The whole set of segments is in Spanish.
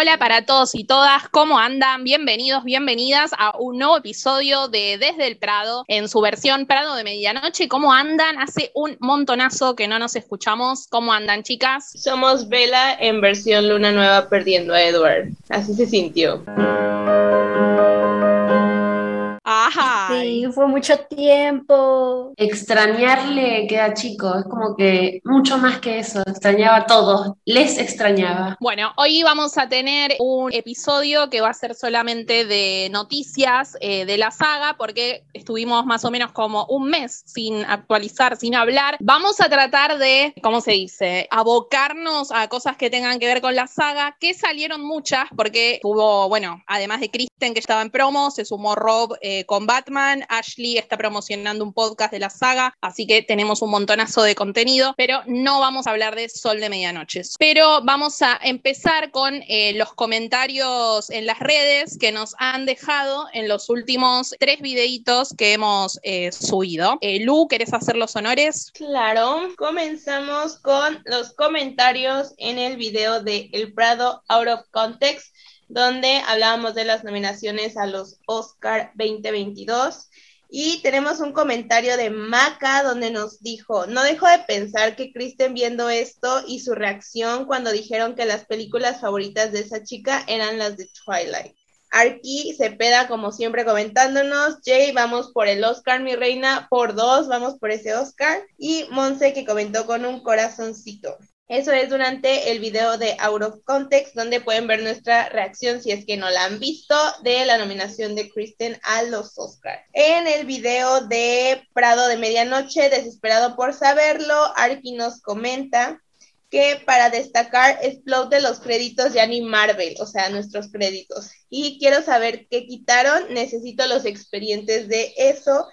Hola para todos y todas, ¿cómo andan? Bienvenidos, bienvenidas a un nuevo episodio de Desde el Prado en su versión Prado de Medianoche. ¿Cómo andan? Hace un montonazo que no nos escuchamos. ¿Cómo andan, chicas? Somos Vela en versión Luna Nueva perdiendo a Edward. Así se sintió. Ajá. Sí, fue mucho tiempo. Extrañarle queda chico, es como que mucho más que eso, extrañaba a todos, les extrañaba. Bueno, hoy vamos a tener un episodio que va a ser solamente de noticias eh, de la saga, porque estuvimos más o menos como un mes sin actualizar, sin hablar. Vamos a tratar de, ¿cómo se dice? Abocarnos a cosas que tengan que ver con la saga, que salieron muchas, porque tuvo, bueno, además de Kristen que estaba en promo, se sumó Rob eh, con Batman, Ashley está promocionando un podcast de la saga, así que tenemos un montonazo de contenido, pero no vamos a hablar de Sol de Medianoche. Pero vamos a empezar con eh, los comentarios en las redes que nos han dejado en los últimos tres videitos que hemos eh, subido. Eh, Lu, ¿querés hacer los honores? Claro, comenzamos con los comentarios en el video de El Prado Out of Context donde hablábamos de las nominaciones a los Oscar 2022. Y tenemos un comentario de Maca donde nos dijo, no dejo de pensar que Kristen viendo esto y su reacción cuando dijeron que las películas favoritas de esa chica eran las de Twilight. Arki se peda como siempre comentándonos. Jay, vamos por el Oscar, mi reina, por dos, vamos por ese Oscar. Y Monse que comentó con un corazoncito. Eso es durante el video de Out of Context, donde pueden ver nuestra reacción, si es que no la han visto, de la nominación de Kristen a los Oscars. En el video de Prado de Medianoche, desesperado por saberlo, Arki nos comenta que para destacar explote los créditos de Annie Marvel, o sea, nuestros créditos. Y quiero saber qué quitaron, necesito los expedientes de eso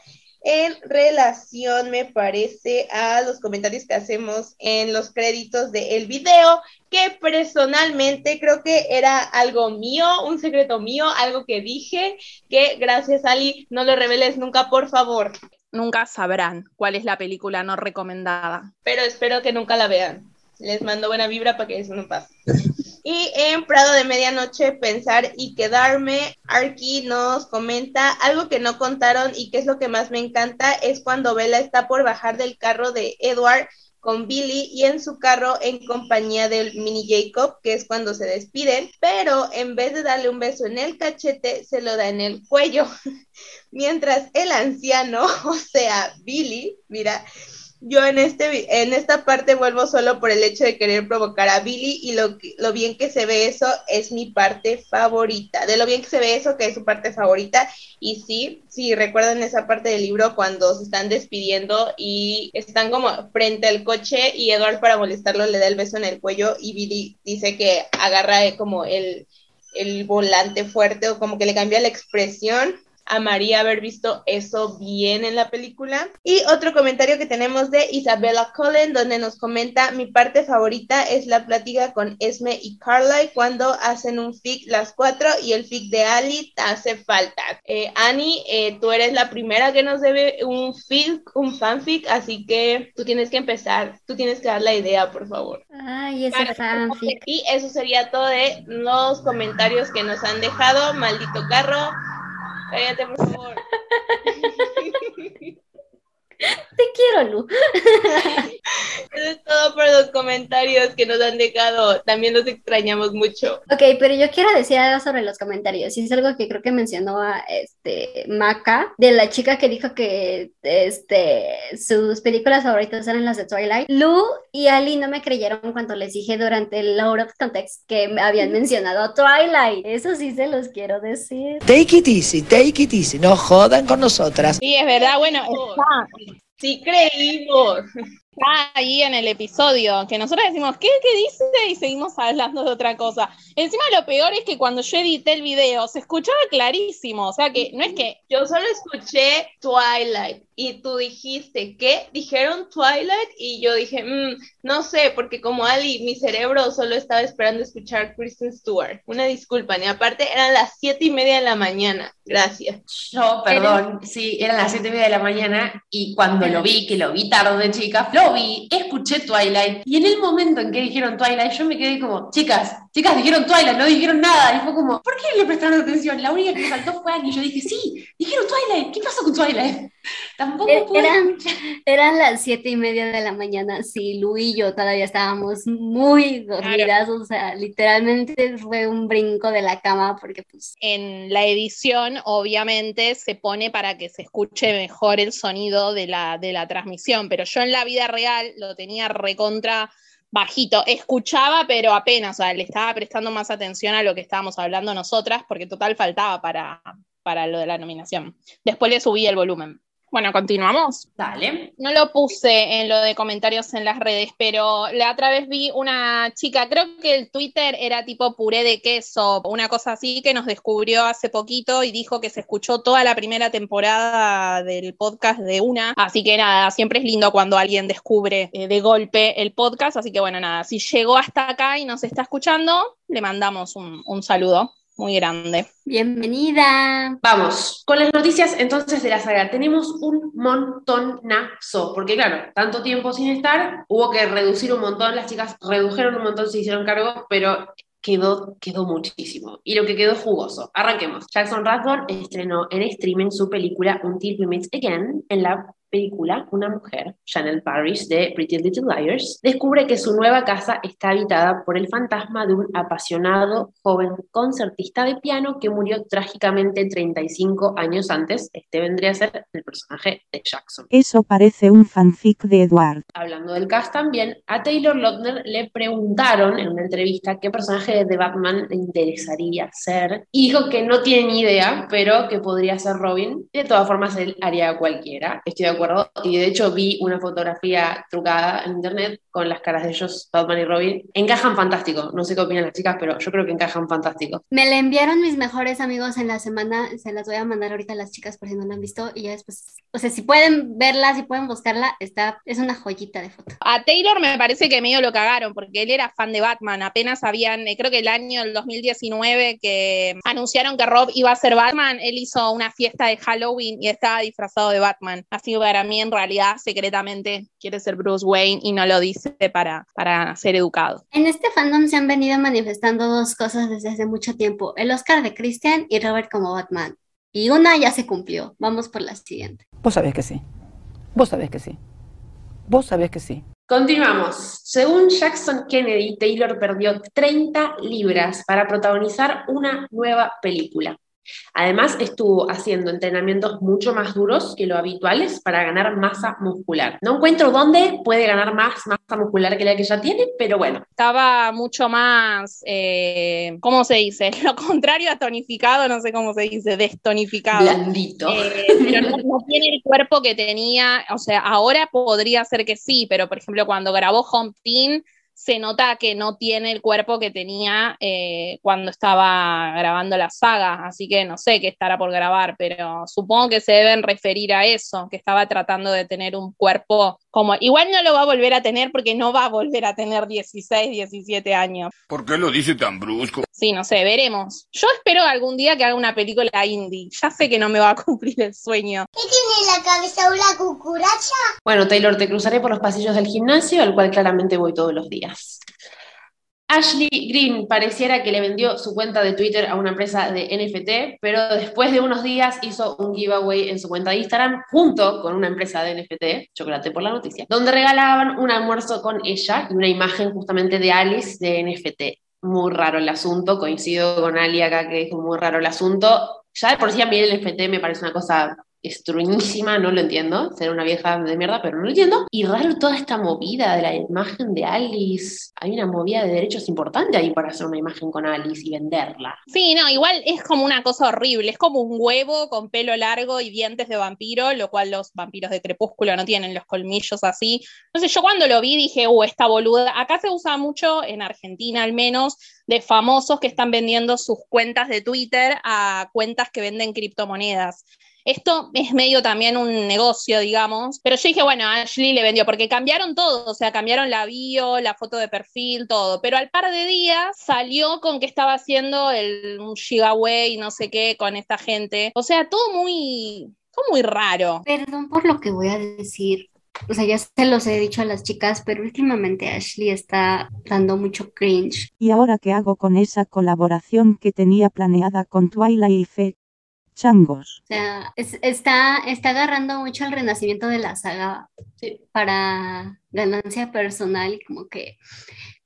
en relación, me parece, a los comentarios que hacemos en los créditos del video, que personalmente creo que era algo mío, un secreto mío, algo que dije, que gracias Ali, no lo reveles nunca, por favor. Nunca sabrán cuál es la película no recomendada. Pero espero que nunca la vean. Les mando buena vibra para que eso no pase. Y en Prado de Medianoche, Pensar y Quedarme, Arki nos comenta algo que no contaron y que es lo que más me encanta, es cuando Bella está por bajar del carro de Edward con Billy y en su carro en compañía del mini Jacob, que es cuando se despiden, pero en vez de darle un beso en el cachete, se lo da en el cuello, mientras el anciano, o sea, Billy, mira, yo en, este, en esta parte vuelvo solo por el hecho de querer provocar a Billy y lo, lo bien que se ve eso es mi parte favorita. De lo bien que se ve eso, que es su parte favorita. Y sí, sí, recuerdan esa parte del libro cuando se están despidiendo y están como frente al coche y Edward para molestarlo le da el beso en el cuello y Billy dice que agarra como el, el volante fuerte o como que le cambia la expresión amaría haber visto eso bien en la película. Y otro comentario que tenemos de Isabella Cullen, donde nos comenta, mi parte favorita es la plática con Esme y Carly cuando hacen un fic las cuatro y el fic de Ali te hace falta. Eh, Annie, eh, tú eres la primera que nos debe un fic, un fanfic, así que tú tienes que empezar, tú tienes que dar la idea, por favor. Ay, ese fanfic. Y eso sería todo de los comentarios que nos han dejado. Maldito carro. Cállate, por favor. Te quiero, Lu. Eso es todo por los comentarios que nos han dejado. También los extrañamos mucho. Ok, pero yo quiero decir algo sobre los comentarios. Y es algo que creo que mencionó a este Maca, de la chica que dijo que este sus películas favoritas eran las de Twilight. Lu y Ali no me creyeron cuando les dije durante el Out of Context que me habían mencionado a Twilight. Eso sí se los quiero decir. Take it easy, take it easy. No jodan con nosotras. Sí, es verdad. Bueno, está, Sí creímos. Está ahí en el episodio, que nosotros decimos, ¿qué, ¿qué dice? Y seguimos hablando de otra cosa. Encima lo peor es que cuando yo edité el video se escuchaba clarísimo, o sea que no es que Yo solo escuché Twilight y tú dijiste, ¿qué? Dijeron Twilight y yo dije, "Mm, no sé, porque como Ali, mi cerebro solo estaba esperando escuchar Kristen Stewart. Una disculpa, y aparte eran las siete y media de la mañana. Gracias. Yo, perdón, sí, eran las siete y media de la mañana y cuando lo vi, que lo vi tarde, chicas, lo escuché Twilight y en el momento en que dijeron Twilight, yo me quedé como, chicas, chicas, dijeron Twilight, no dijeron nada. Y fue como, ¿por qué le prestaron atención? La única que me faltó fue Annie. Yo dije, sí, dijeron Twilight, ¿qué pasó con Twilight? Tampoco pude Eran, eran las siete y media de la mañana, sí, Lu y yo todavía estábamos muy dormidas, o sea, literalmente fue un brinco de la cama porque pues En la edición, obviamente, se pone para que se escuche mejor el sonido de la, de la transmisión, pero yo en la vida real lo tenía recontra bajito. Escuchaba, pero apenas, o sea, le estaba prestando más atención a lo que estábamos hablando nosotras, porque total faltaba para, para lo de la nominación. Después le subí el volumen. Bueno, continuamos. Dale. No lo puse en lo de comentarios en las redes, pero la otra vez vi una chica, creo que el Twitter era tipo puré de queso, una cosa así, que nos descubrió hace poquito y dijo que se escuchó toda la primera temporada del podcast de una. Así que nada, siempre es lindo cuando alguien descubre eh, de golpe el podcast. Así que bueno, nada, si llegó hasta acá y nos está escuchando, le mandamos un, un saludo muy grande. bienvenida. Vamos, con las noticias entonces de la saga. Tenemos un montonazo, porque claro, tanto tiempo sin estar, hubo que reducir un montón, las chicas redujeron un montón, se hicieron cargo, pero quedó, quedó muchísimo. Y lo que quedó es jugoso. Arranquemos. Jackson Rathbone estrenó en streaming su película Until We Meet Again en la película, una mujer, Chanel Parrish, de Pretty Little Liars, descubre que su nueva casa está habitada por el fantasma de un apasionado joven concertista de piano que murió trágicamente 35 años antes. Este vendría a ser el personaje de Jackson. Eso parece un fanfic de Edward. Hablando del cast también, a Taylor Lautner le preguntaron en una entrevista qué personaje de Batman le interesaría ser y dijo que no tiene ni idea, pero que podría ser Robin. De todas formas, él haría cualquiera, estoy de acuerdo. Y de hecho vi una fotografía trucada en internet con las caras de ellos, Batman y Robin. Encajan fantástico, no sé qué opinan las chicas, pero yo creo que encajan fantástico. Me la enviaron mis mejores amigos en la semana, se las voy a mandar ahorita a las chicas por si no la han visto y ya después, o sea, si pueden verla, si pueden buscarla, está, es una joyita de foto. A Taylor me parece que medio lo cagaron, porque él era fan de Batman. Apenas habían, eh, creo que el año del 2019 que anunciaron que Rob iba a ser Batman, él hizo una fiesta de Halloween y estaba disfrazado de Batman. Así que para mí, en realidad, secretamente quiere ser Bruce Wayne y no lo dice para, para ser educado. En este fandom se han venido manifestando dos cosas desde hace mucho tiempo, el Oscar de Christian y Robert como Batman. Y una ya se cumplió, vamos por la siguiente. Vos sabés que sí. Vos sabés que sí. Vos sabés que sí. Continuamos. Según Jackson Kennedy, Taylor perdió 30 libras para protagonizar una nueva película. Además, estuvo haciendo entrenamientos mucho más duros que lo habituales para ganar masa muscular. No encuentro dónde puede ganar más masa muscular que la que ya tiene, pero bueno. Estaba mucho más, eh, ¿cómo se dice? Lo contrario a tonificado, no sé cómo se dice, destonificado. Blandito. Eh, pero no, no tiene el cuerpo que tenía, o sea, ahora podría ser que sí, pero por ejemplo cuando grabó Home Team se nota que no tiene el cuerpo que tenía eh, cuando estaba grabando la saga, así que no sé qué estará por grabar, pero supongo que se deben referir a eso, que estaba tratando de tener un cuerpo como, igual no lo va a volver a tener porque no va a volver a tener 16, 17 años. ¿Por qué lo dice tan brusco? Sí, no sé, veremos. Yo espero algún día que haga una película indie, ya sé que no me va a cumplir el sueño. ¿Qué tiene en la cabeza una cucuracha? Bueno, Taylor, te cruzaré por los pasillos del gimnasio, al cual claramente voy todos los días. Ashley Green pareciera que le vendió su cuenta de Twitter a una empresa de NFT, pero después de unos días hizo un giveaway en su cuenta de Instagram junto con una empresa de NFT, chocolate por la noticia, donde regalaban un almuerzo con ella y una imagen justamente de Alice de NFT. Muy raro el asunto, coincido con Ali acá que dijo muy raro el asunto. Ya por sí a mí el NFT me parece una cosa estruñísima, no lo entiendo, ser una vieja de mierda, pero no lo entiendo. Y raro toda esta movida de la imagen de Alice. Hay una movida de derechos importante ahí para hacer una imagen con Alice y venderla. Sí, no, igual es como una cosa horrible, es como un huevo con pelo largo y dientes de vampiro, lo cual los vampiros de crepúsculo no tienen los colmillos así. Entonces yo cuando lo vi dije, uh, esta boluda, acá se usa mucho, en Argentina al menos, de famosos que están vendiendo sus cuentas de Twitter a cuentas que venden criptomonedas. Esto es medio también un negocio, digamos. Pero yo dije, bueno, Ashley le vendió, porque cambiaron todo, o sea, cambiaron la bio, la foto de perfil, todo. Pero al par de días salió con que estaba haciendo el, un giveaway, no sé qué, con esta gente. O sea, todo muy, todo muy raro. Perdón por lo que voy a decir, o sea, ya se los he dicho a las chicas, pero últimamente Ashley está dando mucho cringe. ¿Y ahora qué hago con esa colaboración que tenía planeada con Twilight y Fe? Changos. O sea, es- está, está agarrando mucho el renacimiento de la saga para ganancia personal y como que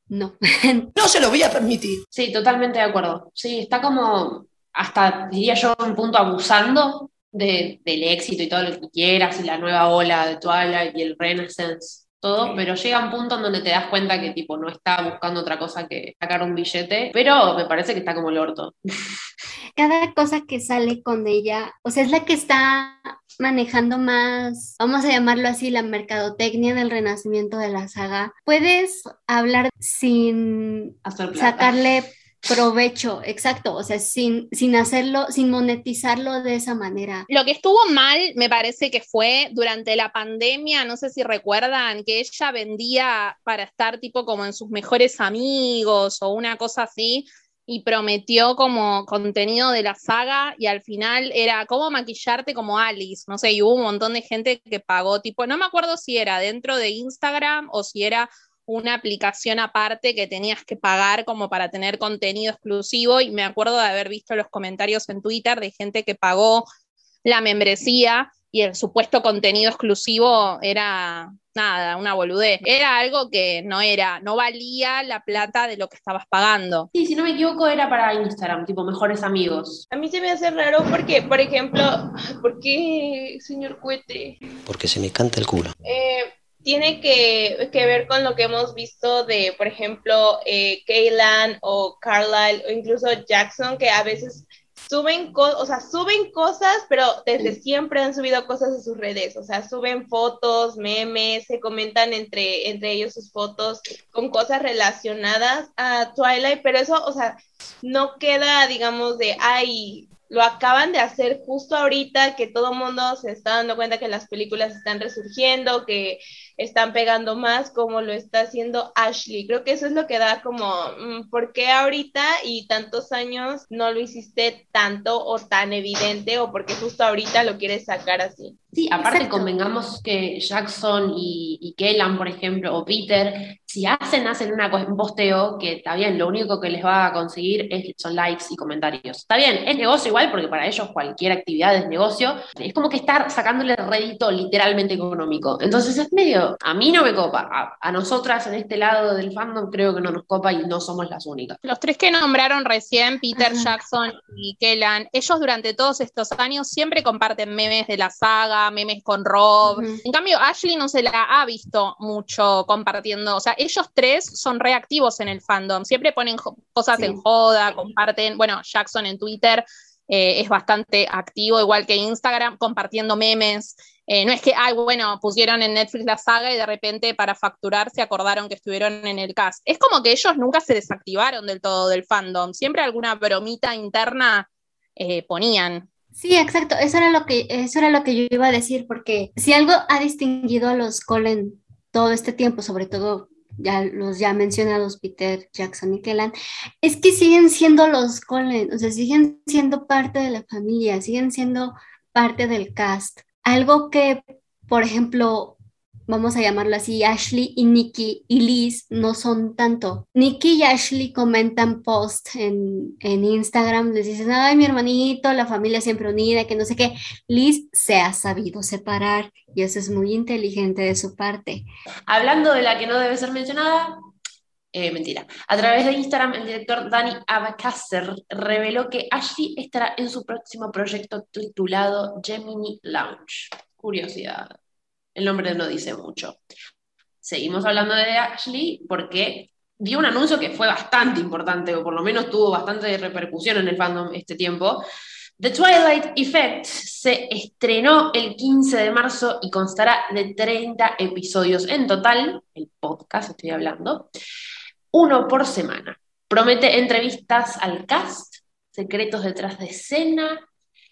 no. No se lo voy a permitir. Sí, totalmente de acuerdo. Sí, está como, hasta diría yo, un punto abusando de, del éxito y todo lo que quieras, y la nueva ola de Twilight y el Renaissance, todo, pero llega un punto en donde te das cuenta que tipo no está buscando otra cosa que sacar un billete, pero me parece que está como el orto. Cada cosa que sale con ella, o sea, es la que está manejando más, vamos a llamarlo así, la mercadotecnia del renacimiento de la saga. Puedes hablar sin sacarle provecho, exacto, o sea, sin, sin hacerlo, sin monetizarlo de esa manera. Lo que estuvo mal, me parece que fue durante la pandemia, no sé si recuerdan, que ella vendía para estar tipo como en sus mejores amigos o una cosa así, y prometió como contenido de la saga, y al final era cómo maquillarte como Alice, no sé, y hubo un montón de gente que pagó, tipo, no me acuerdo si era dentro de Instagram o si era una aplicación aparte que tenías que pagar como para tener contenido exclusivo y me acuerdo de haber visto los comentarios en Twitter de gente que pagó la membresía y el supuesto contenido exclusivo era nada, una boludez. Era algo que no era, no valía la plata de lo que estabas pagando. Sí, si no me equivoco era para Instagram, tipo mejores amigos. A mí se me hace raro porque, por ejemplo, ¿por qué, señor Cuete? Porque se me canta el culo. Eh, tiene que, que ver con lo que hemos visto de, por ejemplo, eh, Kaylan o Carlisle o incluso Jackson, que a veces suben, o sea, suben cosas, pero desde siempre han subido cosas a sus redes, o sea, suben fotos, memes, se comentan entre, entre ellos sus fotos con cosas relacionadas a Twilight, pero eso, o sea, no queda, digamos, de, ay, lo acaban de hacer justo ahorita que todo el mundo se está dando cuenta que las películas están resurgiendo, que están pegando más como lo está haciendo Ashley. Creo que eso es lo que da como, mm, ¿por qué ahorita y tantos años no lo hiciste tanto o tan evidente o porque justo ahorita lo quieres sacar así? Sí, aparte Exacto. convengamos que Jackson y, y Kellan, por ejemplo, o Peter, si hacen, hacen una, un posteo que está bien, lo único que les va a conseguir es, son likes y comentarios. Está bien, es negocio igual, porque para ellos cualquier actividad es negocio. Es como que estar sacándole rédito literalmente económico. Entonces es medio, a mí no me copa. A, a nosotras en este lado del fandom creo que no nos copa y no somos las únicas. Los tres que nombraron recién, Peter. Jackson y Kellan, ellos durante todos estos años siempre comparten memes de la saga, memes con Rob. En cambio, Ashley no se la ha visto mucho compartiendo. O sea, ellos tres son reactivos en el fandom. Siempre ponen cosas Sí. en joda, comparten. Bueno, Jackson en Twitter eh, es bastante activo, igual que Instagram, compartiendo memes. Eh, no es que, ay, bueno, pusieron en Netflix la saga y de repente para facturar se acordaron que estuvieron en el cast. Es como que ellos nunca se desactivaron del todo del fandom. Siempre alguna bromita interna eh, ponían. Sí, exacto. Eso era lo que, eso era lo que yo iba a decir, porque si algo ha distinguido a los Colen todo este tiempo, sobre todo ya los ya mencionados Peter, Jackson y Kellan, es que siguen siendo los Colen, o sea, siguen siendo parte de la familia, siguen siendo parte del cast. Algo que, por ejemplo, vamos a llamarlo así, Ashley y Nikki y Liz no son tanto. Nikki y Ashley comentan post en, en Instagram, les dicen, ay, mi hermanito, la familia siempre unida, que no sé qué. Liz se ha sabido separar y eso es muy inteligente de su parte. Hablando de la que no debe ser mencionada, eh, mentira. A través de Instagram, el director Dani Abacaser reveló que Ashley estará en su próximo proyecto titulado Gemini Lounge. Curiosidad. El nombre no dice mucho. Seguimos hablando de Ashley porque dio un anuncio que fue bastante importante, o por lo menos tuvo bastante repercusión en el fandom este tiempo. The Twilight Effect se estrenó el 15 de marzo y constará de 30 episodios en total, el podcast estoy hablando, uno por semana. Promete entrevistas al cast, secretos detrás de escena,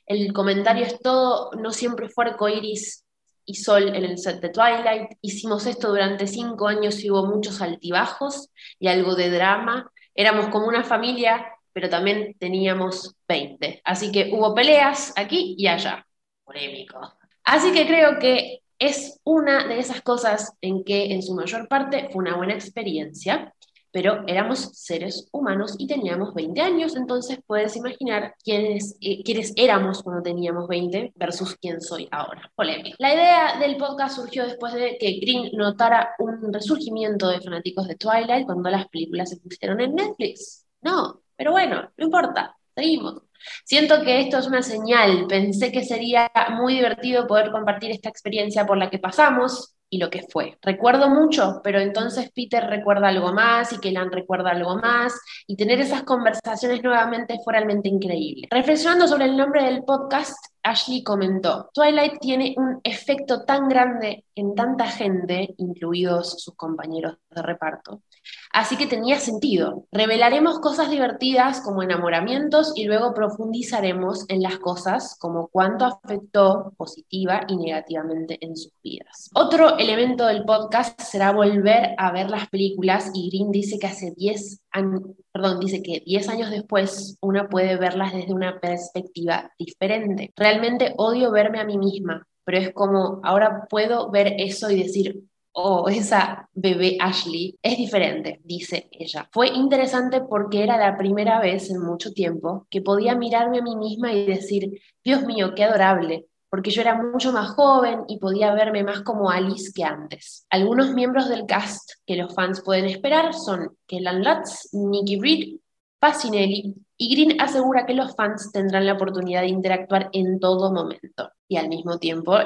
el comentario es todo, no siempre fue arcoiris y sol en el set de Twilight. Hicimos esto durante cinco años y hubo muchos altibajos y algo de drama. Éramos como una familia, pero también teníamos 20. Así que hubo peleas aquí y allá. Polémico. Así que creo que es una de esas cosas en que en su mayor parte fue una buena experiencia pero éramos seres humanos y teníamos 20 años, entonces puedes imaginar quiénes, eh, quiénes éramos cuando teníamos 20 versus quién soy ahora. Polémica. La idea del podcast surgió después de que Green notara un resurgimiento de fanáticos de Twilight cuando las películas se pusieron en Netflix. No, pero bueno, no importa, seguimos. Siento que esto es una señal. Pensé que sería muy divertido poder compartir esta experiencia por la que pasamos, y lo que fue. Recuerdo mucho, pero entonces Peter recuerda algo más y Kelan recuerda algo más y tener esas conversaciones nuevamente fue realmente increíble. Reflexionando sobre el nombre del podcast, Ashley comentó, Twilight tiene un efecto tan grande en tanta gente, incluidos sus compañeros de reparto, Así que tenía sentido. Revelaremos cosas divertidas como enamoramientos y luego profundizaremos en las cosas como cuánto afectó positiva y negativamente en sus vidas. Otro elemento del podcast será volver a ver las películas y Green dice que hace 10 años, perdón, dice que 10 años después una puede verlas desde una perspectiva diferente. Realmente odio verme a mí misma, pero es como ahora puedo ver eso y decir, o esa bebé Ashley es diferente, dice ella. Fue interesante porque era la primera vez en mucho tiempo que podía mirarme a mí misma y decir, Dios mío, qué adorable, porque yo era mucho más joven y podía verme más como Alice que antes. Algunos miembros del cast que los fans pueden esperar son Kellan Lutz, Nikki Reed, Facinelli, y Green asegura que los fans tendrán la oportunidad de interactuar en todo momento. Y al mismo tiempo,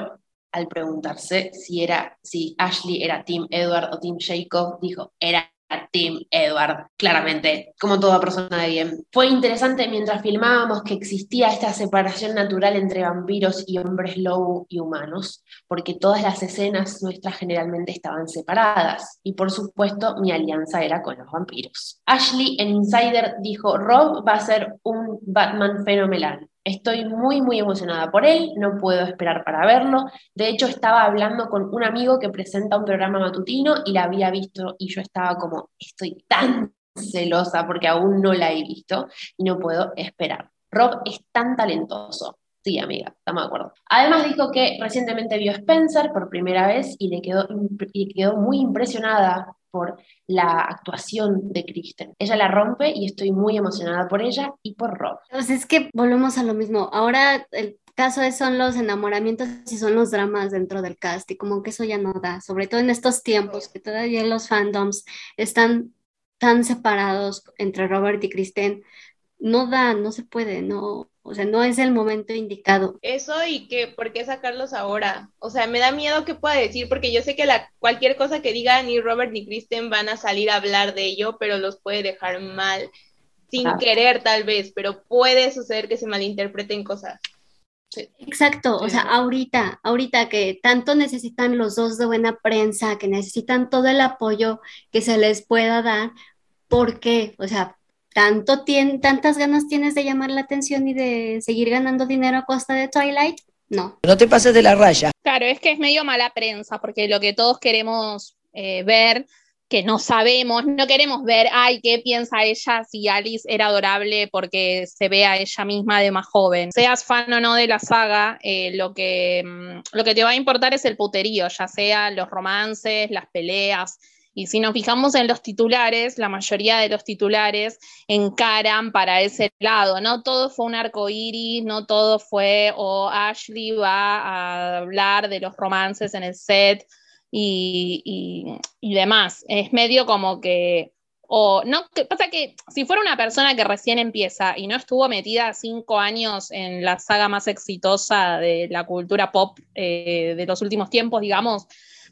al preguntarse si, era, si Ashley era Team Edward o Team Jacob, dijo, era Team Edward, claramente, como toda persona de bien. Fue interesante mientras filmábamos que existía esta separación natural entre vampiros y hombres lobo y humanos, porque todas las escenas nuestras generalmente estaban separadas, y por supuesto mi alianza era con los vampiros. Ashley en Insider dijo, Rob va a ser un Batman fenomenal. Estoy muy, muy emocionada por él, no puedo esperar para verlo. De hecho, estaba hablando con un amigo que presenta un programa matutino y la había visto y yo estaba como, estoy tan celosa porque aún no la he visto y no puedo esperar. Rob es tan talentoso. Sí, amiga, estamos de acuerdo. Además dijo que recientemente vio Spencer por primera vez y le quedó, y quedó muy impresionada por la actuación de Kristen. Ella la rompe y estoy muy emocionada por ella y por Rob. Pues es que volvemos a lo mismo. Ahora el caso es, son los enamoramientos y son los dramas dentro del cast y como que eso ya no da, sobre todo en estos tiempos que todavía los fandoms están tan separados entre Robert y Kristen, no da, no se puede, no, o sea, no es el momento indicado. Eso y que, ¿por qué sacarlos ahora? O sea, me da miedo que pueda decir, porque yo sé que la, cualquier cosa que diga ni Robert ni Kristen van a salir a hablar de ello, pero los puede dejar mal, sin querer tal vez, pero puede suceder que se malinterpreten cosas. Exacto, o sea, ahorita, ahorita que tanto necesitan los dos de buena prensa, que necesitan todo el apoyo que se les pueda dar, ¿por qué? O sea, tanto tantas ganas tienes de llamar la atención y de seguir ganando dinero a costa de Twilight, no. No te pases de la raya. Claro, es que es medio mala prensa, porque lo que todos queremos eh, ver, que no sabemos, no queremos ver, ay, ¿qué piensa ella si Alice era adorable porque se ve a ella misma de más joven? Seas fan o no de la saga, eh, lo, que, mm, lo que te va a importar es el puterío, ya sea los romances, las peleas, y si nos fijamos en los titulares, la mayoría de los titulares encaran para ese lado. No todo fue un arco iris, no todo fue, o Ashley va a hablar de los romances en el set y, demás. Es medio como que o no, que pasa que si fuera una persona que recién empieza y no estuvo metida cinco años en la saga más exitosa de la cultura pop eh, de los últimos tiempos, digamos,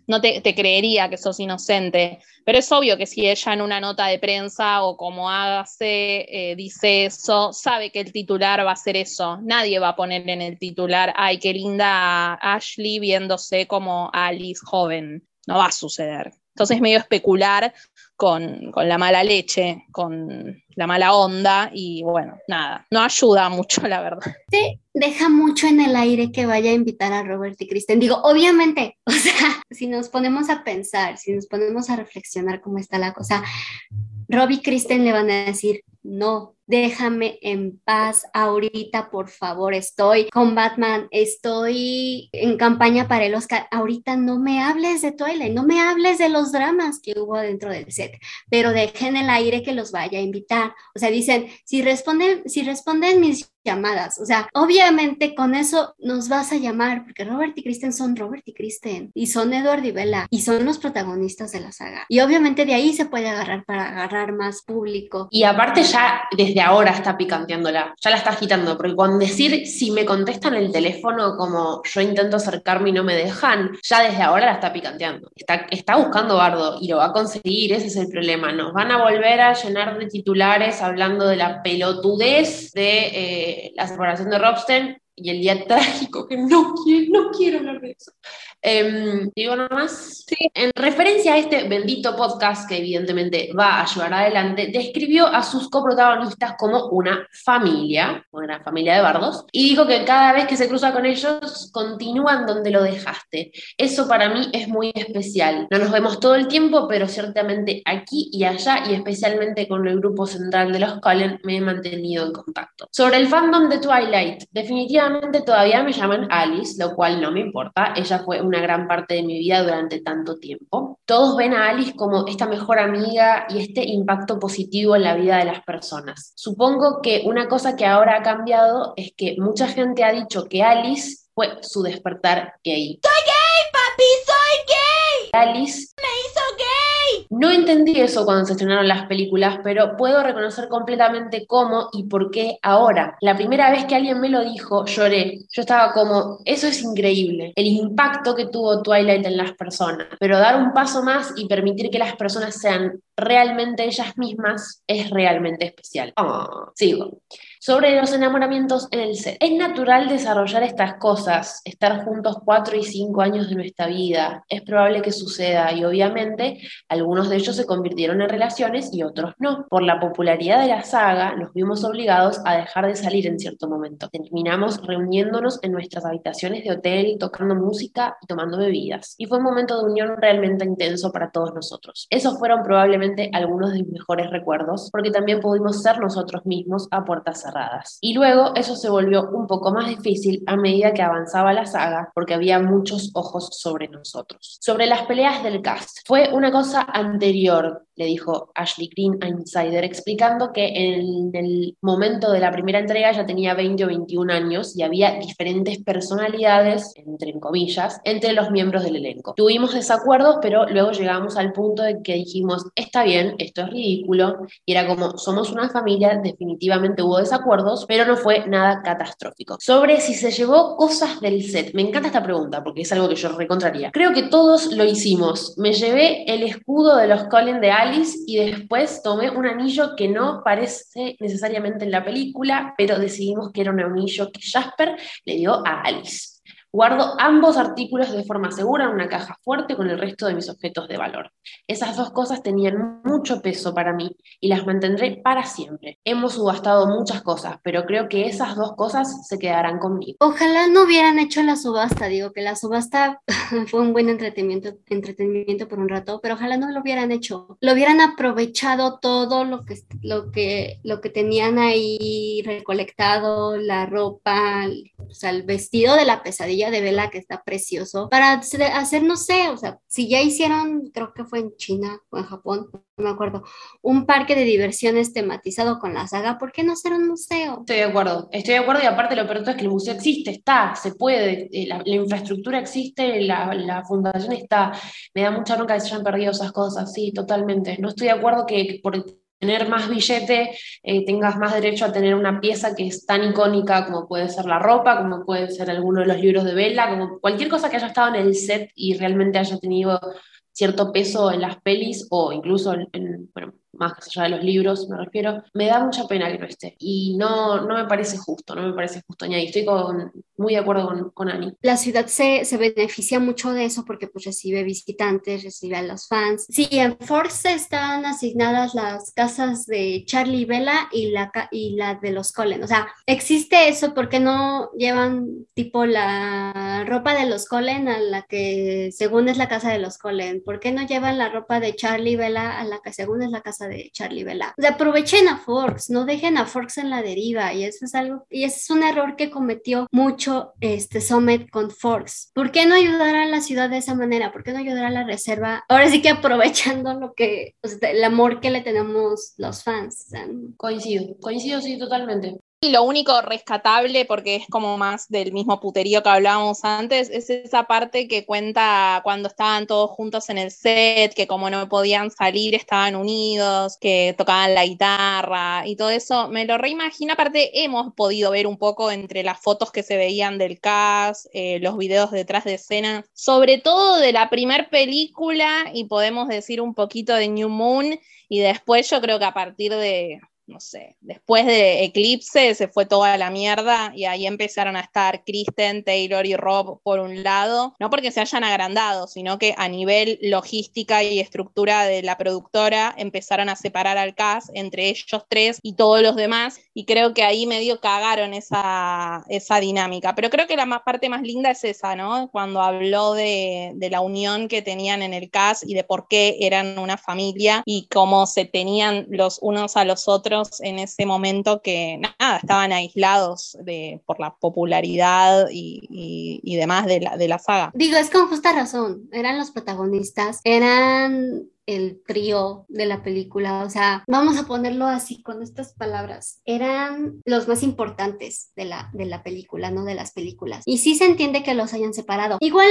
no te, creería que sos inocente. Pero es obvio que si ella en una nota de prensa o como hace, eh, dice eso, sabe que el titular va a ser eso. Nadie va a poner en el titular, ay, qué linda Ashley viéndose como Alice joven. No va a suceder. Entonces medio especular con, con, la mala leche, con la mala onda y bueno, nada, no ayuda mucho la verdad. Sí, deja mucho en el aire que vaya a invitar a Robert y Kristen. Digo, obviamente, o sea, si nos ponemos a pensar, si nos ponemos a reflexionar cómo está la cosa, Rob y Kristen le van a decir, no, déjame en paz ahorita, por favor, estoy con Batman, estoy en campaña para el Oscar, ahorita no me hables de Twilight, no me hables de los dramas que hubo dentro del set, pero dejen el aire que los vaya a invitar. O sea, dicen, si responden, si responden mis llamadas. O sea, obviamente con eso nos vas a llamar, porque Robert y Kristen son Robert y Kristen, y son Edward y Bella, y son los protagonistas de la saga. Y obviamente de ahí se puede agarrar para agarrar más público. Y aparte ya desde ahora está picanteándola, ya la está agitando, porque con decir si me contestan el teléfono como yo intento acercarme y no me dejan, ya desde ahora la está picanteando. Está, está buscando bardo y lo va a conseguir, ese es el problema. Nos van a volver a llenar de titulares hablando de la pelotudez de... Eh, la separación de Robsten y el día trágico, que no no quiero hablar de eso. Em, digo nomás, sí. en referencia a este bendito podcast que evidentemente va a llevar adelante, describió a sus coprotagonistas como una familia, una familia de bardos, y dijo que cada vez que se cruza con ellos, continúan donde lo dejaste. Eso para mí es muy especial. No nos vemos todo el tiempo, pero ciertamente aquí y allá, y especialmente con el grupo central de los Cullen, me he mantenido en contacto. Sobre el fandom de Twilight, definitivamente todavía me llaman Alice, lo cual no me importa. Ella fue una gran parte de mi vida durante tanto tiempo. Todos ven a Alice como esta mejor amiga y este impacto positivo en la vida de las personas. Supongo que una cosa que ahora ha cambiado es que mucha gente ha dicho que Alice fue su despertar gay. ¡Soy gay, papi! ¡Soy gay! Alice me hizo gay. No entendí eso cuando se estrenaron las películas, pero puedo reconocer completamente cómo y por qué ahora. La primera vez que alguien me lo dijo, lloré. Yo estaba como, eso es increíble, el impacto que tuvo Twilight en las personas. Pero dar un paso más y permitir que las personas sean realmente ellas mismas es realmente especial. Oh, sigo. Sobre los enamoramientos en el. Es natural desarrollar estas cosas, estar juntos cuatro y cinco años de nuestra vida. Es probable que suceda y obviamente algunos de ellos se convirtieron en relaciones y otros no. Por la popularidad de la saga, nos vimos obligados a dejar de salir en cierto momento. Terminamos reuniéndonos en nuestras habitaciones de hotel, tocando música y tomando bebidas. Y fue un momento de unión realmente intenso para todos nosotros. Esos fueron probablemente algunos de mis mejores recuerdos, porque también pudimos ser nosotros mismos a puertas cerradas. Y luego eso se volvió un poco más difícil a medida que avanzaba la saga, porque había muchos ojos sobre nosotros. Sobre las peleas del cast, fue una cosa anterior, le dijo Ashley Green a Insider, explicando que en el momento de la primera entrega ya tenía 20 o 21 años y había diferentes personalidades, entre comillas, entre los miembros del elenco. Tuvimos desacuerdos, pero luego llegamos al punto de que dijimos, está bien, esto es ridículo, y era como, somos una familia, definitivamente hubo desacuerdos, acuerdos, pero no fue nada catastrófico. Sobre si se llevó cosas del set, me encanta esta pregunta porque es algo que yo recontraría. Creo que todos lo hicimos. Me llevé el escudo de los Colin de Y después tomé un anillo que no parece necesariamente en la película, pero decidimos que era un anillo que Jasper le dio a Alice. Guardo ambos artículos de forma segura en una caja fuerte con el resto de mis objetos de valor. Esas dos cosas tenían mucho peso para mí y las mantendré para siempre. Hemos subastado muchas cosas, pero creo que esas dos cosas se quedarán conmigo. Ojalá no hubieran hecho la subasta, digo que la subasta fue un buen entretenimiento, por un rato, pero ojalá no lo hubieran hecho. Lo hubieran aprovechado todo lo que, lo que, lo que tenían ahí recolectado, la ropa, o sea, el vestido de la pesadilla de Vela que está precioso, para hacer, no sé, o sea, si ya hicieron, creo que fue en China o en Japón, no me acuerdo, un parque de diversiones tematizado con la saga, ¿por qué no hacer un museo? Estoy de acuerdo, estoy de acuerdo y aparte lo peor es que el museo existe, está, se puede, eh, la, infraestructura existe, la, la, fundación está, me da mucha bronca que se hayan perdido esas cosas, sí, totalmente, no estoy de acuerdo que por tener más billete, eh, tengas más derecho a tener una pieza que es tan icónica como puede ser la ropa, como puede ser alguno de los libros de Bella, como cualquier cosa que haya estado en el set y realmente haya tenido cierto peso en las pelis o incluso en, bueno, más allá de los libros me refiero, me da mucha pena que no esté. Y no, no me parece justo, no me parece justo. Y estoy con, muy de acuerdo con, con Ani. La ciudad se, se, beneficia mucho de eso porque pues recibe visitantes, recibe a los fans. Sí, en Force están asignadas las casas de Charlie y Bella y la, y la de los Colen. O sea, existe eso porque no llevan tipo la ropa de los Colen a la que según es la casa de los Colen. ¿Por qué no llevan la ropa de Charlie y Bella a la que según es la casa de Charlie Bella? O sea, aprovechen a Forks, no dejen a Forks en la deriva y eso es algo, y ese es un error que cometió mucho este Summit con Forks. ¿Por qué no ayudar a la ciudad de esa manera? ¿Por qué no ayudar a la reserva? Ahora sí que aprovechando lo que, o sea, el amor que le tenemos los fans. Coincido, coincido sí totalmente. Lo único rescatable, porque es como más del mismo puterío que hablábamos antes, es esa parte que cuenta cuando estaban todos juntos en el set, que como no podían salir estaban unidos, que tocaban la guitarra y todo eso. Me lo reimagino, aparte hemos podido ver un poco entre las fotos que se veían del cast, eh, los videos detrás de escena, sobre todo de la primer película y podemos decir un poquito de New Moon y después yo creo que a partir de no sé, después de Eclipse se fue toda la mierda y ahí empezaron a estar Kristen, Taylor y Rob por un lado, no porque se hayan agrandado, sino que a nivel logística y estructura de la productora empezaron a separar al cast entre ellos tres y todos los demás y creo que ahí medio cagaron esa, esa dinámica, pero creo que la más, parte más linda es esa, ¿no? Cuando habló de, de la unión que tenían en el cast y de por qué eran una familia y cómo se tenían los unos a los otros en ese momento que nada, estaban aislados de, por la popularidad y, y, demás de la, de la saga. Digo, es con justa razón, eran los protagonistas, eran el trío de la película, o sea, vamos a ponerlo así con estas palabras, eran los más importantes de la, de la película, no de las películas. Y sí se entiende que los hayan separado. Igual,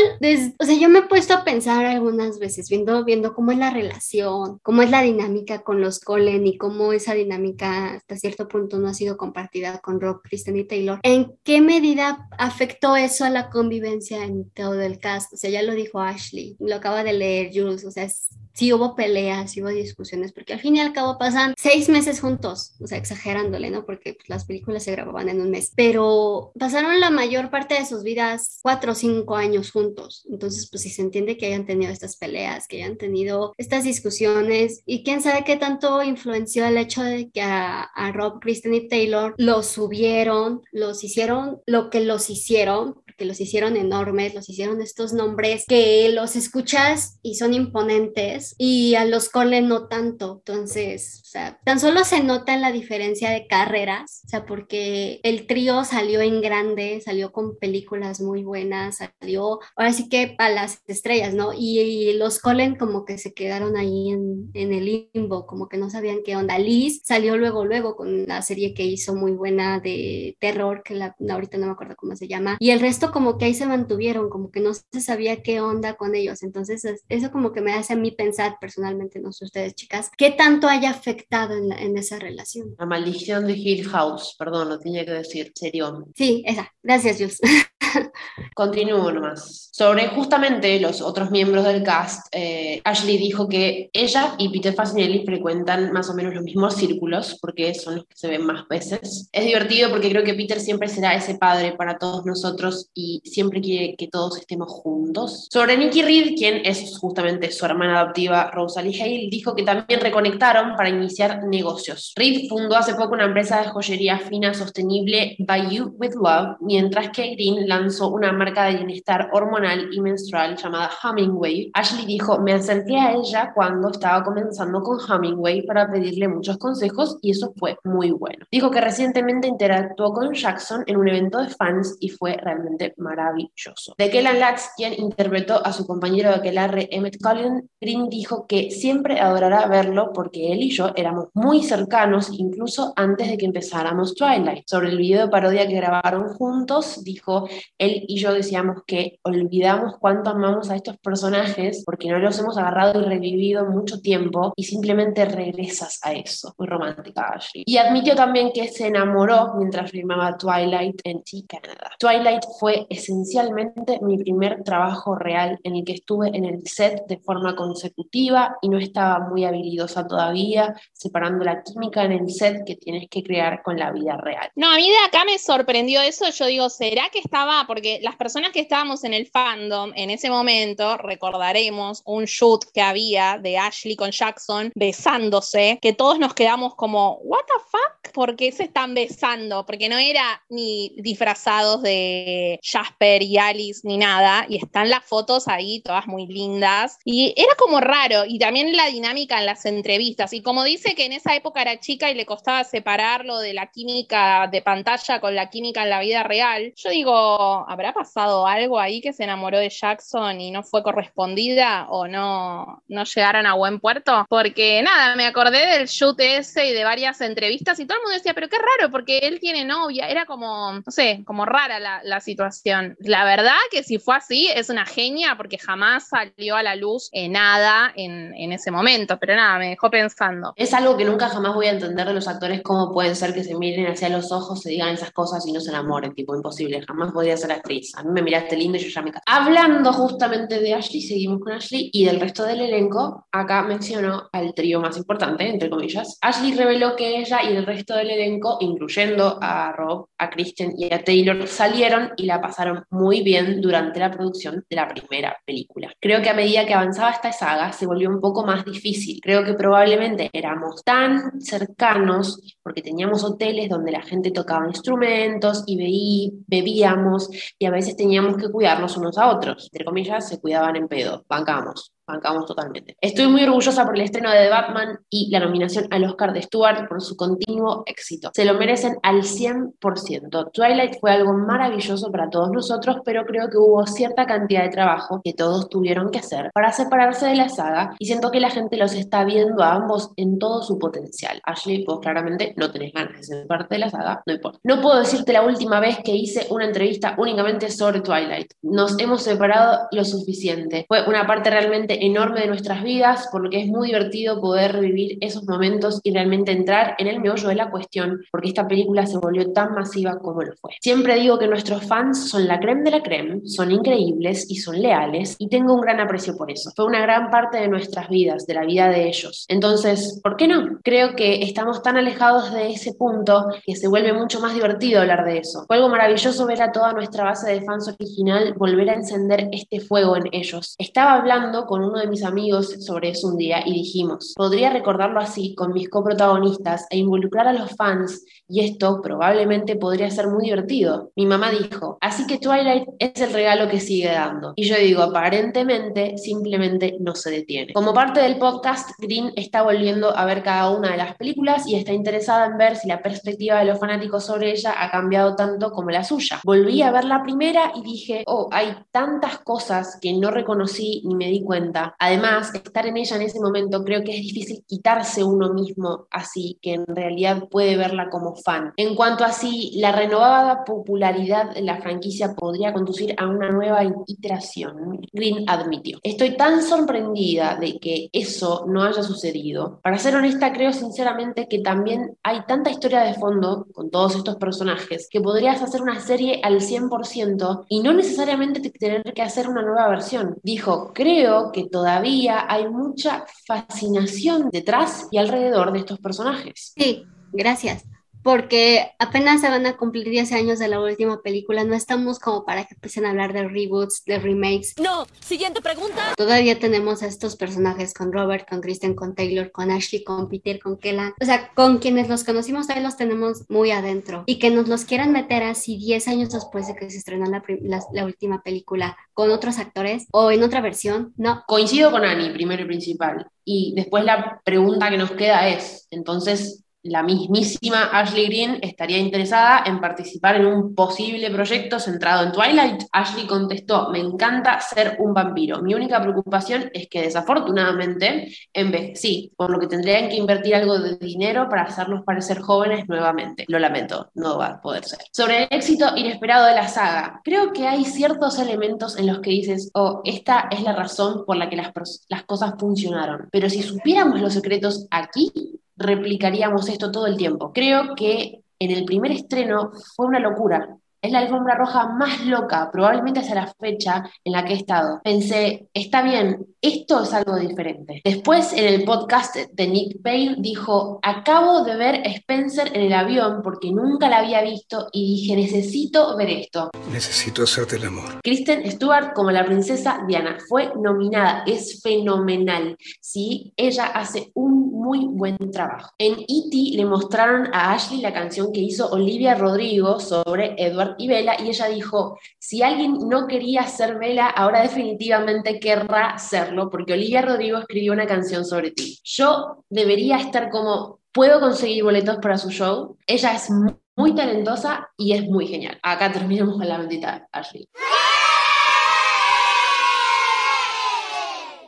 o sea, yo me he puesto a pensar algunas veces, viendo, viendo cómo es la relación, cómo es la dinámica con los Colen y cómo esa dinámica hasta cierto punto no ha sido compartida con Rob, Kristen y Taylor. ¿En qué medida afectó eso a la convivencia en todo el cast? O sea, ya lo dijo Ashley, lo acaba de leer Jules, o sea, es sí hubo peleas, sí hubo discusiones, porque al fin y al cabo pasan seis meses juntos, o sea, exagerándole, ¿no? Porque pues, las películas se grababan en un mes, pero pasaron la mayor parte de sus vidas cuatro o cinco años juntos, entonces pues sí se entiende que hayan tenido estas peleas, que hayan tenido estas discusiones y quién sabe qué tanto influenció el hecho de que a, a Rob, Kristen y Taylor los subieron, los hicieron lo que los hicieron, porque los hicieron enormes, los hicieron estos nombres que los escuchas y son imponentes y a los Cole no tanto. Entonces, o sea, tan solo se nota la diferencia de carreras, o sea, porque el trío salió en grande, salió con películas muy buenas, salió ahora sí que a las estrellas, ¿no? Y, los Colen como que se quedaron ahí en, en, el limbo, como que no sabían qué onda. Liz salió luego, luego con la serie que hizo muy buena de terror, que la, ahorita no me acuerdo cómo se llama, y el resto como que ahí se mantuvieron, como que no se sabía qué onda con ellos. Entonces, eso como que me hace a mí pensar personalmente, no sé ustedes chicas, qué tanto haya afectado en, en esa relación. La maldición de Hill House, perdón, lo tenía que decir, serio. Sí, esa. Gracias, Jules. Continúo nomás. Sobre justamente los otros miembros del cast, eh, Ashley dijo que ella y Peter Fasinelli frecuentan más o menos los mismos círculos, porque son los que se ven más veces. Es divertido porque creo que Peter siempre será ese padre para todos nosotros y siempre quiere que todos estemos juntos. Sobre Nikki Reed, quien es justamente su hermana adoptiva Rosalie Hale, dijo que también reconectaron para iniciar negocios. Reed fundó hace poco una empresa de joyería fina sostenible By You With Love, mientras que Green lanzó una marca de bienestar hormonal y menstrual llamada Hummingway. Ashley dijo, me acerqué a ella cuando estaba comenzando con Hummingway para pedirle muchos consejos y eso fue muy bueno. Dijo que recientemente interactuó con Jackson en un evento de fans y fue realmente maravilloso. De Kellan Lacks, quien interpretó a su compañero de aquelarre Emmett Cullen, Green dijo que siempre adorará verlo porque él y yo éramos muy cercanos incluso antes de que empezáramos Twilight. Sobre el video de parodia que grabaron juntos, dijo él y yo decíamos que olvidamos cuánto amamos a estos personajes porque no los hemos agarrado y revivido mucho tiempo y simplemente regresas a eso. Muy romántica Ashley. Y admitió también que se enamoró mientras filmaba Twilight en T Canada. Twilight fue esencialmente mi primer trabajo real en el que estuve en el set de forma consecutiva y no estaba muy habilidosa todavía, separando la química en el set que tienes que crear con la vida real. No, a mí de acá me sorprendió eso. Yo digo, ¿será que estaba? Porque las personas que estábamos en el fandom en ese momento, recordaremos un shoot que había de Ashley con Jackson besándose, que todos nos quedamos como, ¿What the fuck? ¿Por qué se están besando? Porque no era ni disfrazados de Jasper y Alice ni nada. Y están las fotos ahí, todas muy lindas. Y era como raro. Y también la dinámica en las entrevistas. Y como dice que en esa época era chica y le costaba separarlo de la química de pantalla con la química en la vida real, yo digo, ¿habrá pasado algo ahí que se enamoró de Jackson y no fue correspondida o no, no llegaron a buen puerto? Porque nada, me acordé del shoot ese y de varias entrevistas y todo el mundo decía, pero qué raro, porque él tiene novia, era como, no sé, como rara la, situación. La verdad que si fue así, es una genia porque jamás salió a la luz en nada en, en ese momento, pero nada, me dejó pensando. Es algo que nunca jamás voy a entender de los actores, cómo pueden ser que se miren hacia los ojos, se digan esas cosas y no se enamoren, tipo, imposible, jamás podría ser actriz. A mí me miraste lindo y yo ya me casé. Hablando justamente de Ashley, seguimos con Ashley y del resto del elenco, acá mencionó al trío más importante, entre comillas. Ashley reveló que ella y el resto del elenco, incluyendo a Rob, a Christian y a Taylor, salieron y la pasaron muy bien durante la producción de la primera película. Creo que a medida que avanzaba esta saga se volvió un poco más difícil. Creo que probablemente éramos tan cercanos porque teníamos hoteles donde la gente tocaba instrumentos y bebíamos y a veces teníamos que cuidarnos unos a otros. Entre comillas, se cuidaban en pedo, bancamos bancamos totalmente. Estoy muy orgullosa por el estreno de The Batman y la nominación al Oscar de Stewart por su continuo éxito. Se lo merecen al 100%. Twilight fue algo maravilloso para todos nosotros, pero creo que hubo cierta cantidad de trabajo que todos tuvieron que hacer para separarse de la saga y siento que la gente los está viendo a ambos en todo su potencial. Ashley, pues claramente no tenés ganas de ser parte de la saga, no importa. No puedo decirte la última vez que hice una entrevista únicamente sobre Twilight. Nos hemos separado lo suficiente. Fue una parte realmente enorme de nuestras vidas, por lo que es muy divertido poder revivir esos momentos y realmente entrar en el meollo de la cuestión, porque esta película se volvió tan masiva como lo fue. Siempre digo que nuestros fans son la creme de la creme, son increíbles y son leales, y tengo un gran aprecio por eso. Fue una gran parte de nuestras vidas, de la vida de ellos. Entonces, ¿por qué no? Creo que estamos tan alejados de ese punto que se vuelve mucho más divertido hablar de eso. Fue algo maravilloso ver a toda nuestra base de fans original volver a encender este fuego en ellos. Estaba hablando con uno de mis amigos sobre eso un día y dijimos, podría recordarlo así con mis coprotagonistas e involucrar a los fans y esto probablemente podría ser muy divertido. Mi mamá dijo, así que Twilight es el regalo que sigue dando. Y yo digo, aparentemente simplemente no se detiene. Como parte del podcast, Green está volviendo a ver cada una de las películas y está interesada en ver si la perspectiva de los fanáticos sobre ella ha cambiado tanto como la suya. Volví a ver la primera y dije, oh, hay tantas cosas que no reconocí ni me di cuenta. Además, estar en ella en ese momento creo que es difícil quitarse uno mismo así, que en realidad puede verla como fan. En cuanto a si la renovada popularidad de la franquicia podría conducir a una nueva iteración, Green admitió. Estoy tan sorprendida de que eso no haya sucedido. Para ser honesta, creo sinceramente que también hay tanta historia de fondo con todos estos personajes que podrías hacer una serie al 100% y no necesariamente tener que hacer una nueva versión. Dijo, creo que todavía hay mucha fascinación detrás y alrededor de estos personajes. Sí, gracias porque apenas se van a cumplir 10 años de la última película, no estamos como para que empiecen a hablar de reboots, de remakes. No, siguiente pregunta. Todavía tenemos a estos personajes con Robert, con Kristen, con Taylor, con Ashley, con Peter, con Kellan. O sea, con quienes los conocimos, ahí los tenemos muy adentro. Y que nos los quieran meter así 10 años después de que se estrenó la, la, la última película con otros actores o en otra versión, no. Coincido con Annie, primero y principal. Y después la pregunta que nos queda es, entonces, la mismísima Ashley Green estaría interesada en participar en un posible proyecto centrado en Twilight. Ashley contestó, me encanta ser un vampiro. Mi única preocupación es que desafortunadamente envejecí, por lo que tendrían que invertir algo de dinero para hacernos parecer jóvenes nuevamente. Lo lamento, no va a poder ser. Sobre el éxito inesperado de la saga, creo que hay ciertos elementos en los que dices, oh, esta es la razón por la que las, las cosas funcionaron. Pero si supiéramos los secretos aquí, replicaríamos esto todo el tiempo. Creo que en el primer estreno fue una locura. Es la alfombra roja más loca, probablemente hasta la fecha en la que he estado. Pensé, está bien, esto es algo diferente. Después, en el podcast de Nick Payne, dijo, acabo de ver a Spencer en el avión porque nunca la había visto y dije, necesito ver esto. Necesito hacerte el amor. Kristen Stewart como la princesa Diana fue nominada, es fenomenal. Sí, ella hace un muy buen trabajo. En E.T. le mostraron a Ashley la canción que hizo Olivia Rodrigo sobre Edward y Bella y ella dijo, si alguien no quería ser Bella, ahora definitivamente querrá serlo porque Olivia Rodrigo escribió una canción sobre ti. Yo debería estar como, ¿puedo conseguir boletos para su show? Ella es muy, muy talentosa y es muy genial. Acá terminamos con la bendita Ashley.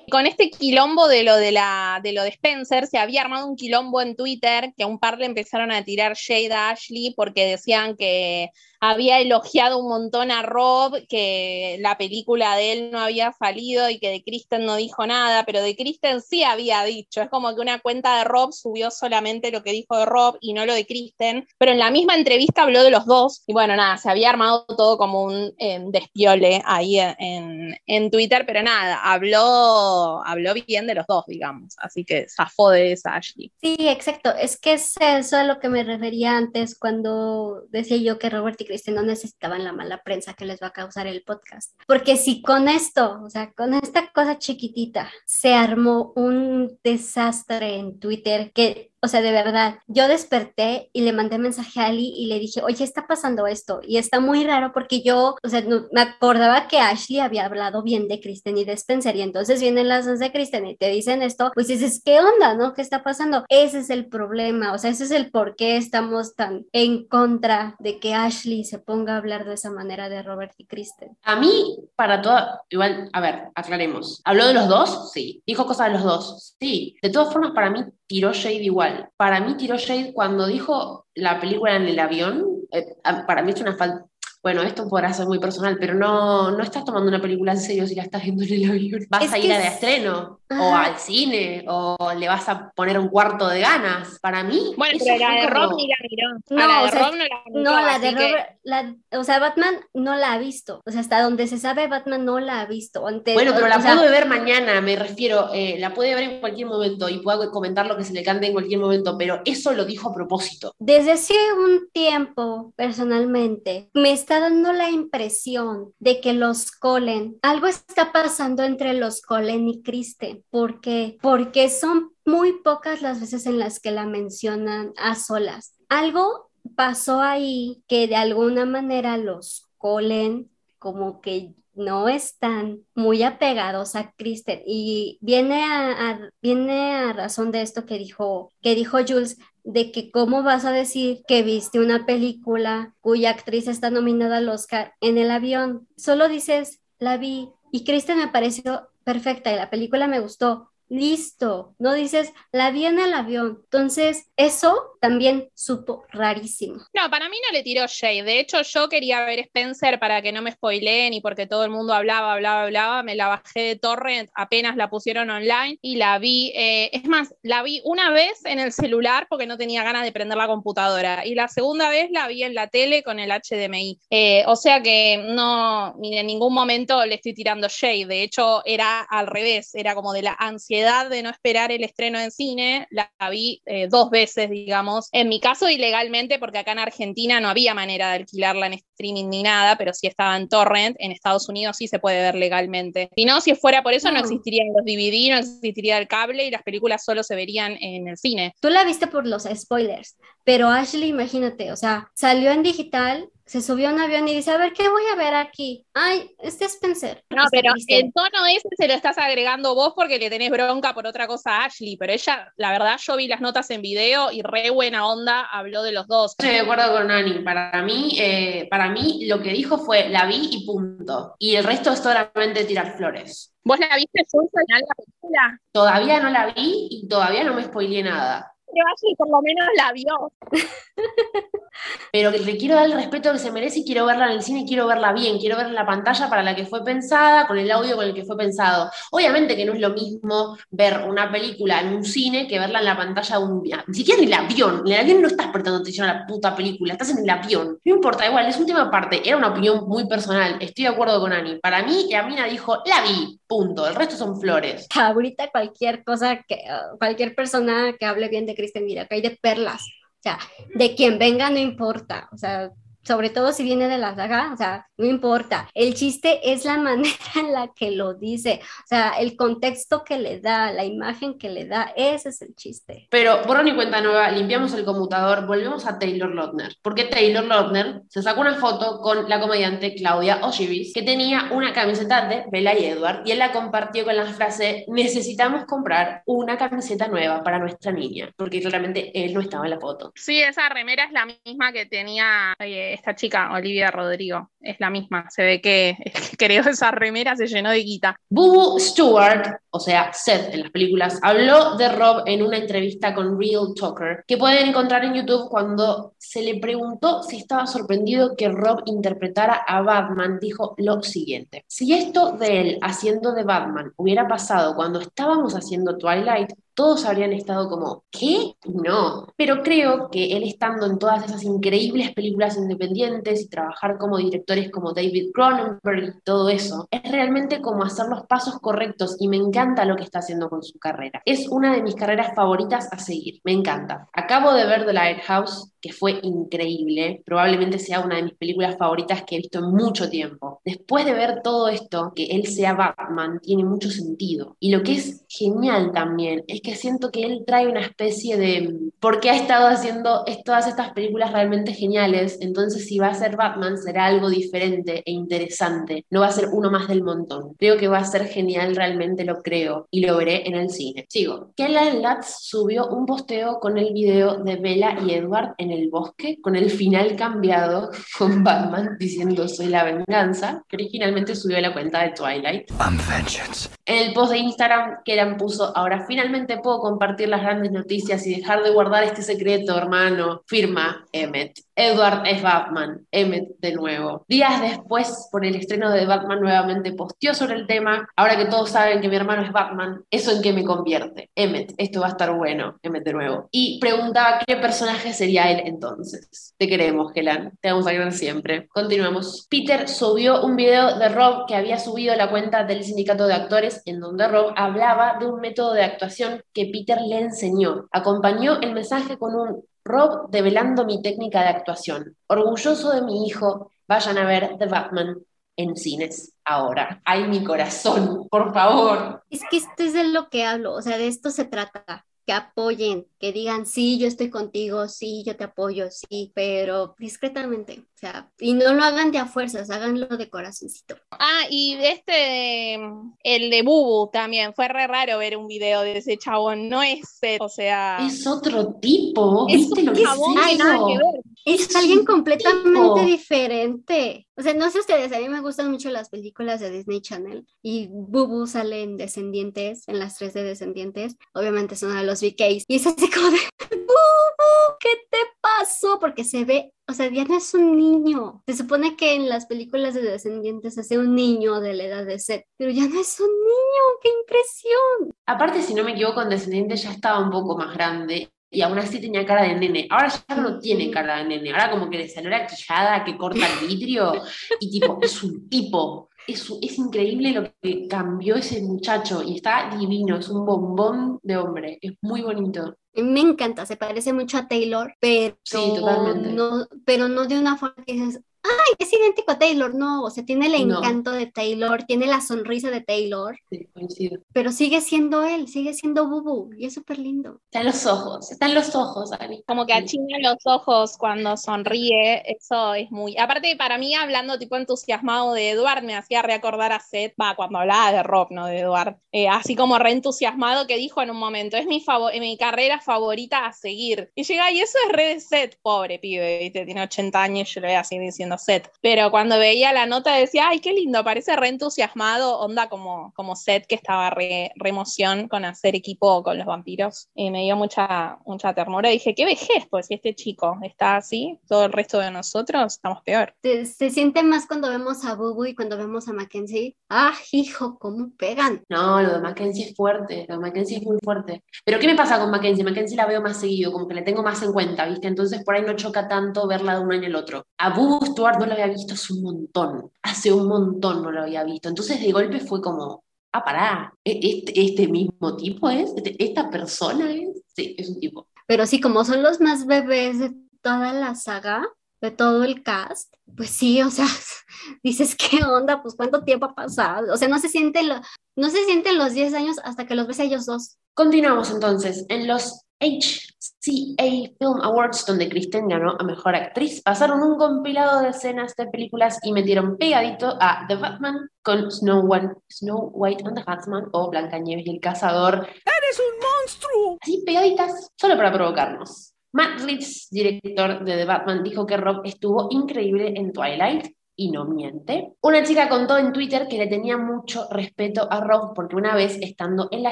Con este quilombo de lo de la de lo de Spencer, se había armado un quilombo en Twitter que a un par le empezaron a tirar shade a Ashley porque decían que había elogiado un montón a Rob, que la película de él no había salido y que de Kristen no dijo nada, pero de Kristen sí había dicho. Es como que una cuenta de Rob subió solamente lo que dijo de Rob y no lo de Kristen, pero en la misma entrevista habló de los dos y bueno, nada, se había armado todo como un eh, despiole ahí en, en, Twitter, pero nada, habló, habló bien de los dos, digamos, así que zafó de esa Ashley. Sí, exacto, es que es eso a lo que me refería antes cuando decía yo que Robert y no necesitaban la mala prensa que les va a causar el podcast. Porque si con esto, o sea, con esta cosa chiquitita, se armó un desastre en Twitter que o sea, de verdad, yo desperté y le mandé mensaje a Ali y le dije, oye, está pasando esto. Y está muy raro porque yo, o sea, me acordaba que Ashley había hablado bien de Kristen y de Spencer. Y entonces vienen las dos de Kristen y te dicen esto, pues dices, ¿qué onda, no? ¿Qué está pasando? Ese es el problema. O sea, ese es el por qué estamos tan en contra de que Ashley se ponga a hablar de esa manera de Robert y Kristen. A mí, para toda, igual, a ver, aclaremos. ¿Habló de los dos? Sí. ¿Dijo cosas de los dos? Sí. De todas formas, para mí tiró shade igual. Para mí tiró shade cuando dijo la película en el avión. Eh, para mí es una falta bueno, esto podrá ser muy personal, pero no, no estás tomando una película en serio si la estás viendo en el avión. Vas a ir a de estreno, o al cine, o le vas a poner un cuarto de ganas. Para mí. Bueno, pero la de Rob ni la miró. No, la de Rob no la miró. No, la de Rob, o sea, Batman no la ha visto. O sea, hasta donde se sabe, Batman no la ha visto. bueno, pero la puedo ver mañana, me refiero. Eh, la puede ver en cualquier momento y puedo comentar lo que se le cante en cualquier momento, pero eso lo dijo a propósito. Desde hace un tiempo, personalmente, me está dando la impresión de que los Colen, algo está pasando entre los Colen y Kristen. ¿Por qué? Porque son muy pocas las veces en las que la mencionan a solas. Algo pasó ahí que de alguna manera los Colen como que no están muy apegados a Kristen y viene a, viene a razón de esto que dijo que dijo Jules de que cómo vas a decir que viste una película cuya actriz está nominada al Oscar en el avión. Solo dices, la vi y Kristen me pareció perfecta y la película me gustó listo, no dices, la vi en el avión. Entonces, eso también supo rarísimo. No, para mí no le tiró Shade. De hecho, yo quería ver Spencer para que no me spoileen y porque todo el mundo hablaba, hablaba, hablaba. Me la bajé de torrent, apenas la pusieron online y la vi. Eh, es más, la vi una vez en el celular porque no tenía ganas de prender la computadora. Y la segunda vez la vi en la tele con el HDMI. Eh, o sea que no, ni en ningún momento le estoy tirando Shade. De hecho, era al revés, era como de la ansiedad de no esperar el estreno en cine, la vi eh, dos veces, digamos. En mi caso, ilegalmente, porque acá en Argentina no había manera de alquilarla en streaming ni nada, pero sí estaba en torrent. En Estados Unidos sí se puede ver legalmente. Si no, si fuera por eso, no, existirían los DVD, no existiría el cable y las películas solo se verían en el cine. Tú la viste por los spoilers. Pero Ashley, imagínate, o sea, salió en digital, se subió a un avión y dice, a ver, ¿qué voy a ver aquí? Ay, este Spencer. No, Este pero Kristen. el tono ese se lo estás agregando vos porque le tenés bronca por otra cosa a Ashley, pero ella, la verdad, yo vi las notas en video y re buena onda habló de los dos. Estoy de acuerdo con Ani. Para mí, eh, para mí lo que dijo fue la vi y punto. Y el resto es solamente tirar flores. ¿Vos la viste Jules, al final de la película? Todavía no la vi y todavía no me spoileé nada. Pero Ashley por lo menos la vio. Pero que le quiero dar el respeto que se merece y quiero verla en el cine y quiero verla bien, quiero verla en la pantalla para la que fue pensada, con el audio con el que fue pensado. Obviamente que no es lo mismo ver una película en un cine que verla en la pantalla de un ni siquiera en el avión. En el avión no estás prestando atención a la puta película, estás en el avión. No importa, igual, es un tema aparte, era una opinión muy personal, estoy de acuerdo con Ani. Para mí, la mina dijo, la vi, punto. El resto son flores. Ahorita cualquier cosa, que cualquier persona que hable bien de Kristen Mira, que hay de perlas. O sea, de quien venga no importa. O sea, sobre todo si viene de la saga, o sea, no importa. El chiste es la manera en la que lo dice, o sea, el contexto que le da, la imagen que le da, ese es el chiste. Pero borrón y cuenta nueva, limpiamos el conmutador, volvemos a Taylor Lautner. Porque Taylor Lautner se sacó una foto con la comediante Claudia Oshivis, que tenía una camiseta de Bella y Edward, y él la compartió con la frase: Necesitamos comprar una camiseta nueva para nuestra niña, porque claramente él no estaba en la foto. Sí, esa remera es la misma que tenía eh, esta chica, Olivia Rodrigo. Es la misma. Se ve que creo esa remera se llenó de guita. Boo Stewart, o sea, Seth en las películas, habló de Rob en una entrevista con Real Talker, que pueden encontrar en YouTube cuando se le preguntó si estaba sorprendido que Rob interpretara a Batman, dijo lo siguiente. Si esto de él haciendo de Batman hubiera pasado cuando estábamos haciendo Twilight, todos habrían estado como, ¿qué? No. Pero creo que él estando en todas esas increíbles películas independientes y trabajar como directores como David Cronenberg y todo eso, es realmente como hacer los pasos correctos y me encanta lo que está haciendo con su carrera. Es una de mis carreras favoritas a seguir, me encanta. Acabo de ver The Lighthouse, que fue increíble, probablemente sea una de mis películas favoritas que he visto en mucho tiempo. Después de ver todo esto, que él sea Batman, tiene mucho sentido. Y lo que es genial también es que siento que él trae una especie de... porque ha estado haciendo todas estas películas realmente geniales, entonces si va a ser Batman será algo diferente e interesante, no va a ser uno más del montón. Creo que va a ser genial, realmente lo creo, y lo veré en el cine. Sigo. Kellen Lutz subió un posteo con el video de Bella y Edward en el bosque, con el final cambiado con Batman diciendo soy la venganza, que originalmente subió a la cuenta de Twilight. I'm vengeance. En el post de Instagram, Keran puso, ahora finalmente puedo compartir las grandes noticias y dejar de guardar este secreto, hermano. Firma Emmet. Edward es Batman. Emmet de nuevo. Días después, por el estreno de Batman, nuevamente posteó sobre el tema. Ahora que todos saben que mi hermano es Batman, ¿eso en qué me convierte? Emmet, esto va a estar bueno. Emmet de nuevo. Y preguntaba qué personaje sería él entonces. Te queremos, Kelan. Te vamos a querer siempre. Continuamos. Peter subió un video de Rob que había subido a la cuenta del sindicato de actores en donde Rob hablaba de un método de actuación que Peter le enseñó. Acompañó el mensaje con un Rob develando mi técnica de actuación. Orgulloso de mi hijo, vayan a ver The Batman en cines ahora. ¡Ay, mi corazón! Por favor. Es que esto es de lo que hablo, o sea, de esto se trata, que apoyen, que digan, sí, yo estoy contigo, sí, yo te apoyo, sí, pero discretamente, o sea, y no lo hagan de a fuerzas, háganlo de corazoncito. Ah, y este, el de Bubu también, fue re raro ver un video de ese chabón, no es, o sea... Es otro tipo. Es ¿Viste un lo que es Ay, nada eso? que ver. Es Es alguien completamente tipo. diferente. O sea, no sé ustedes, a mí me gustan mucho las películas de Disney Channel y Bubu sale en Descendientes, en las tres de Descendientes. Obviamente uno de los VKs y es así como de Bubu, ¿qué te pasó? Porque se ve, o sea, no es un niño. Se supone que en las películas de Descendientes hace un niño de la edad de Seth, pero ya no es un niño. ¡Qué impresión! Aparte, si no me equivoco, en Descendiente ya estaba un poco más grande y aún así tenía cara de nene. Ahora ya no tiene cara de nene. Ahora como que le salió la quijada que corta el vidrio y tipo, es un tipo. Es, es increíble lo que cambió ese muchacho y está divino, es un bombón de hombre, es muy bonito. Me encanta, se parece mucho a Taylor, pero Sí, totalmente. no, pero no de una forma que dices, ay, es idéntico a Taylor, no, o sea, tiene el No. encanto de Taylor, tiene la sonrisa de Taylor, Sí, coincido. pero sigue siendo él, sigue siendo Bubu, y es súper lindo. Están los ojos, están los ojos, Ani. Como que achina los ojos cuando sonríe, eso es muy... Aparte, para mí, hablando tipo entusiasmado de Edward, me hacía recordar a Seth, va, cuando hablaba de Rob, no de Edward, Eh, así como re entusiasmado que dijo en un momento, es mi, favo- mi carrera favorita a seguir. Y llega, y eso es re de Seth, pobre pibe, ¿viste? tiene 80 años, yo le voy a seguir Seth. Pero cuando veía la nota decía, ay, qué lindo, parece re entusiasmado, onda como, como Seth que estaba re, re emoción con hacer equipo con los vampiros. Y me dio mucha, mucha ternura. Y dije, qué vejez, pues si este chico está así, todo el resto de nosotros estamos peor. Se, se siente más cuando vemos a Bubu y cuando vemos a Mackenzie. Ah, hijo, cómo pegan. No, lo de Mackenzie es fuerte, lo de Mackenzie es muy fuerte. Pero ¿qué me pasa con Mackenzie? Mackenzie la veo más seguido, como que la tengo más en cuenta, ¿viste? Entonces por ahí no choca tanto verla de un año al otro. A Bubu Stuart no la había visto hace un montón, hace un montón no lo había visto. Entonces de golpe fue como, ah, pará, ¿e- ¿este, este mismo tipo es? ¿Este- ¿Esta persona es? Sí, es un tipo. Pero sí, como son los más bebés de toda la saga, de todo el cast, pues sí, o sea, dices, ¿qué onda? Pues cuánto tiempo ha pasado. O sea, no se sienten, lo- no se sienten los 10 años hasta que los ves a ellos dos. Continuamos entonces. En los HCA Film Awards, donde Kristen ganó a Mejor Actriz, pasaron un compilado de escenas de películas y metieron pegadito a The Batman con Snow White, Snow White and the Huntsman o Blancanieves y el Cazador. ¡Eres un monstruo! Así pegaditas, solo para provocarnos. Matt Reeves, director de The Batman, dijo que Rob estuvo increíble en Twilight y no miente. Una chica contó en Twitter que le tenía mucho respeto a Rob porque una vez estando en la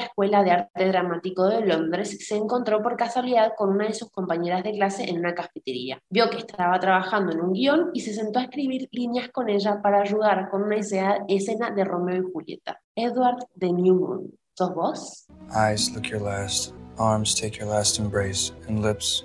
Escuela de Arte Dramático de Londres se encontró por casualidad con una de sus compañeras de clase en una cafetería. Vio que estaba trabajando en un guion y se sentó a escribir líneas con ella para ayudar con una escena de Romeo y Julieta. Edward de New Moon. ¿Sos vos? Eyes look your last, arms take your last embrace, and lips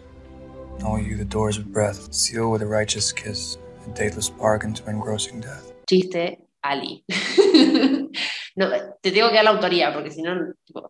know you the doors of breath, seal with a righteous kiss, a dateless bargain to engrossing death. Chiste, Ali. no, te tengo que dar la autoría porque si no. tipo-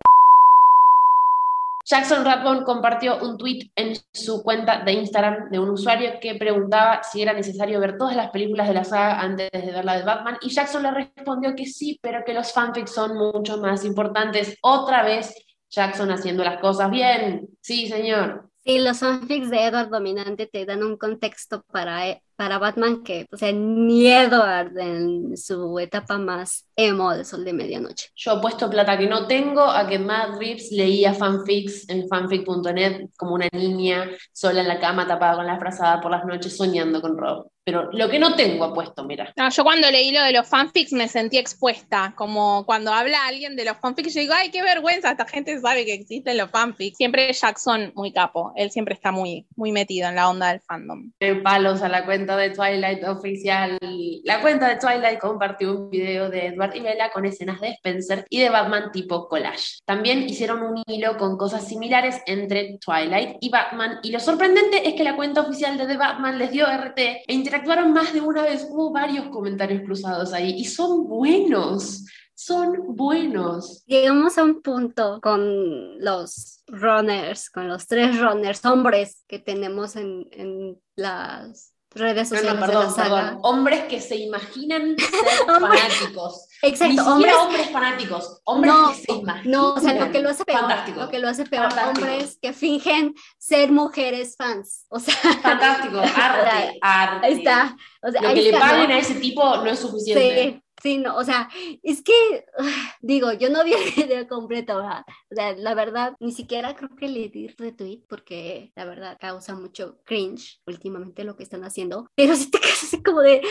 Jackson Rathbone compartió un tweet en su cuenta de Instagram de un usuario que preguntaba si era necesario ver todas las películas de la saga antes de ver la de Batman y Jackson le respondió que sí, pero que los fanfics son mucho más importantes. Otra vez Jackson haciendo las cosas bien. Sí, señor. Sí, los fanfics de Edward Dominante te dan un contexto para, e- para Batman que, o sea, ni Edward en su etapa más emo de Sol de Medianoche. Yo apuesto plata que no tengo a que Matt Reeves leía fanfics en fanfic.net como una niña sola en la cama tapada con la frazada por las noches soñando con Rob. Pero lo que no tengo apuesto, mira. No, yo cuando leí lo de los fanfics me sentí expuesta, como cuando habla alguien de los fanfics, yo digo, ay, qué vergüenza, esta gente sabe que existen los fanfics. Siempre Jackson muy capo, él siempre está muy, muy metido en la onda del fandom. De palos a la cuenta de Twilight oficial. La cuenta de Twilight compartió un video de Edward y Bella con escenas de Spencer y de Batman tipo collage. También hicieron un hilo con cosas similares entre Twilight y Batman y lo sorprendente es que la cuenta oficial de The Batman les dio RT e interactuaron más de una vez. Hubo varios comentarios cruzados ahí y son buenos. Son buenos. Llegamos a un punto con los runners, con los tres runners, hombres que tenemos en, en las redes sociales no, perdón, la saga. perdón. Hombres que se imaginan ser fanáticos. Exacto, Ni hombres. hombres fanáticos, hombres No, que se imaginan. No, o sea, lo que lo hace peor, Fantástico. lo que lo hace peor, Fantástico. hombres que fingen ser mujeres fans. O sea, Fantástico, arte, arte. ahí está. O sea, Lo ahí que le paguen a ese tipo no es suficiente. Sí, sí, no, o sea, es que, digo, yo no vi el video completo, ¿verdad? O sea, la verdad, ni siquiera creo que le di retweet porque la verdad causa mucho cringe últimamente lo que están haciendo, pero si te quedas así como de,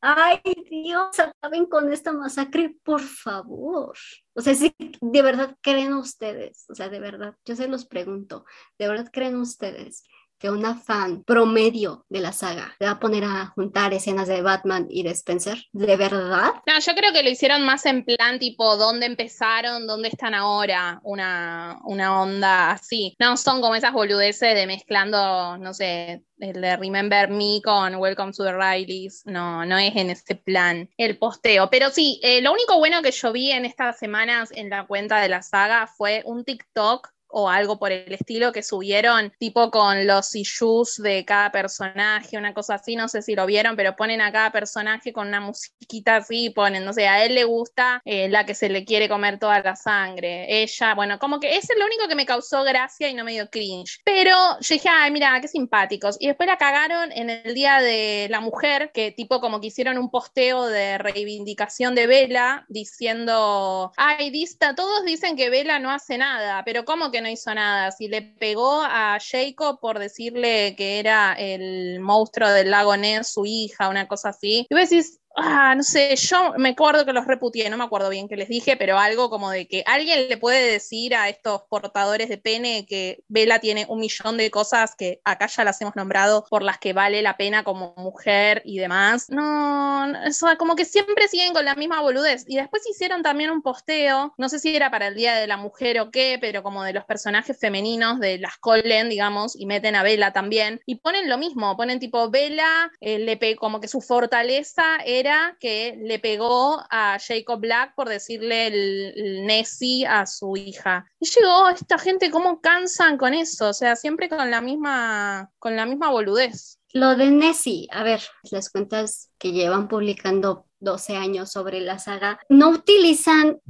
ay Dios, acaben con esta masacre, por favor. O sea, si de verdad creen ustedes, o sea, de verdad, yo se los pregunto, ¿de verdad creen ustedes? Que una fan promedio de la saga se va a poner a juntar escenas de Batman y de Spencer? ¿De verdad? No, yo creo que lo hicieron más en plan tipo, ¿dónde empezaron? ¿Dónde están ahora? Una, una onda así. No son como esas boludeces de mezclando, no sé, el de Remember Me con Welcome to the Rileys. No, no es en ese plan el posteo. Pero sí, eh, lo único bueno que yo vi en estas semanas en la cuenta de la saga fue un TikTok o algo por el estilo que subieron, tipo con los issues de cada personaje, una cosa así, no sé si lo vieron, pero ponen a cada personaje con una musiquita así, ponen, no sé, a él le gusta eh, la que se le quiere comer toda la sangre, ella, bueno, como que ese es lo único que me causó gracia y no me dio cringe, pero yo dije, ay, mira, qué simpáticos, y después la cagaron en el Día de la Mujer, que tipo como que hicieron un posteo de reivindicación de Vela, diciendo, ay, dista, todos dicen que Vela no hace nada, pero ¿cómo que no hizo nada? Si le pegó a Jacob por decirle que era el monstruo del lago Ness, su hija, una cosa así. Y vos decís, ah, no sé, yo me acuerdo que los reputié, no me acuerdo bien qué les dije, pero algo como de que alguien le puede decir a estos portadores de pene que Vela tiene un millón de cosas que acá ya las hemos nombrado por las que vale la pena como mujer y demás. No, eso como que siempre siguen con la misma boludez. Y después hicieron también un posteo, no sé si era para el Día de la Mujer o qué, pero como de los personajes femeninos de las Collen, digamos, y meten a Vela también. Y ponen lo mismo, ponen tipo Vela, eh, como que su fortaleza era que le pegó a Jacob Black por decirle el, Nessie a su hija. Y llegó esta gente, ¿cómo cansan con eso? O sea, siempre con la misma, con la misma boludez. Lo de Nessie, a ver, las cuentas que llevan publicando 12 años sobre la saga, no utilizan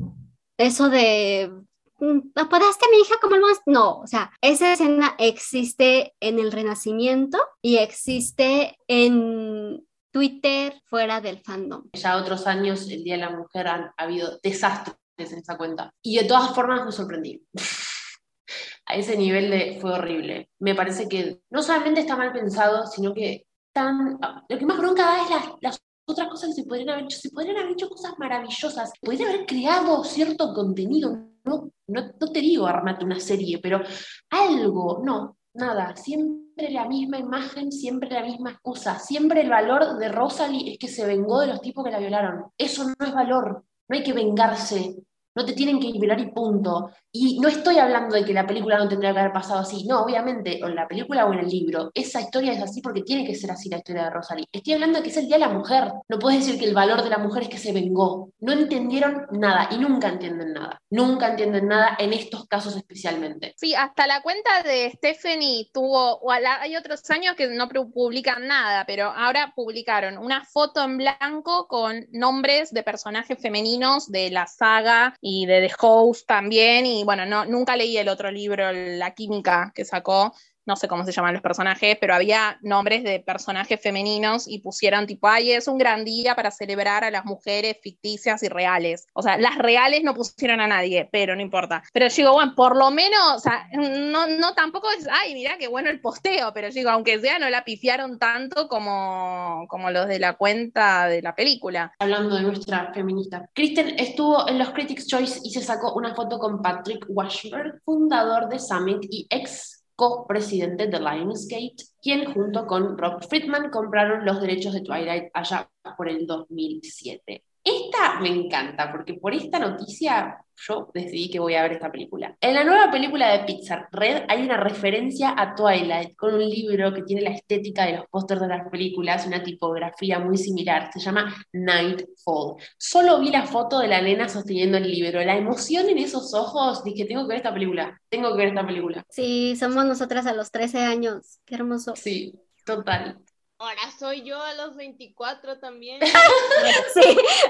eso de mm, ¿Apadaste a mi hija como el más? No, o sea, esa escena existe en el Renacimiento y existe en Twitter fuera del fandom. Ya otros años, el Día de la Mujer, han habido desastres en esa cuenta. Y de todas formas me sorprendí. A ese nivel fue horrible. Me parece que no solamente está mal pensado, sino que tan... Lo que más bronca da es las, las otras cosas que se podrían haber hecho. Se podrían haber hecho cosas maravillosas. Podrían haber creado cierto contenido. No, no, no te digo armate una serie, pero algo. No, nada. Siempre siempre la misma imagen, siempre la misma excusa. Siempre el valor de Rosalie es que se vengó de los tipos que la violaron. Eso no es valor. No hay que vengarse no te tienen que liberar y punto. Y no estoy hablando de que la película no tendría que haber pasado así, no, obviamente, o en la película o en el libro, esa historia es así porque tiene que ser así la historia de Rosalie. Estoy hablando de que es el Día de la Mujer, no puedes decir que el valor de la mujer es que se vengó. No entendieron nada y nunca entienden nada, nunca entienden nada en estos casos especialmente. Sí, hasta la cuenta de Stephanie tuvo, o hay otros años que no publican nada, pero ahora publicaron una foto en blanco con nombres de personajes femeninos de la saga y de The Host también, y bueno, no, nunca leí el otro libro, La Química, que sacó, no sé cómo se llaman los personajes, pero había nombres de personajes femeninos y pusieron tipo, ay, es un gran día para celebrar a las mujeres ficticias y reales. O sea, las reales no pusieron a nadie, pero no importa. Pero digo, bueno, por lo menos, o sea, no, no tampoco es, ay, mira qué bueno el posteo, pero digo, aunque sea, no la pifiaron tanto como, como los de la cuenta de la película. Hablando de nuestra feminista. Kristen estuvo en los Critics' Choice y se sacó una foto con Patrick Washburn, fundador de Summit y ex co-presidente de Lionsgate, quien junto con Rob Friedman compraron los derechos de Twilight allá por el 2007. Esta me encanta porque por esta noticia yo decidí que voy a ver esta película. En la nueva película de Pixar, Red, hay una referencia a Twilight con un libro que tiene la estética de los pósters de las películas, una tipografía muy similar. Se llama Nightfall. Solo vi la foto de la nena sosteniendo el libro. La emoción en esos ojos, dije, tengo que ver esta película. Tengo que ver esta película. Sí, somos nosotras a los 13 años. Qué hermoso. Sí, total. Ahora soy yo a los 24 también. sí,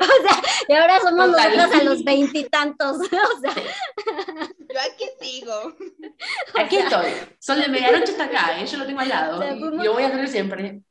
o sea, y ahora somos nosotros a los veintitantos. O sea. Yo aquí sigo. Aquí estoy. Sol de medianoche está acá, ¿eh? yo lo tengo al lado. y lo voy a tener siempre.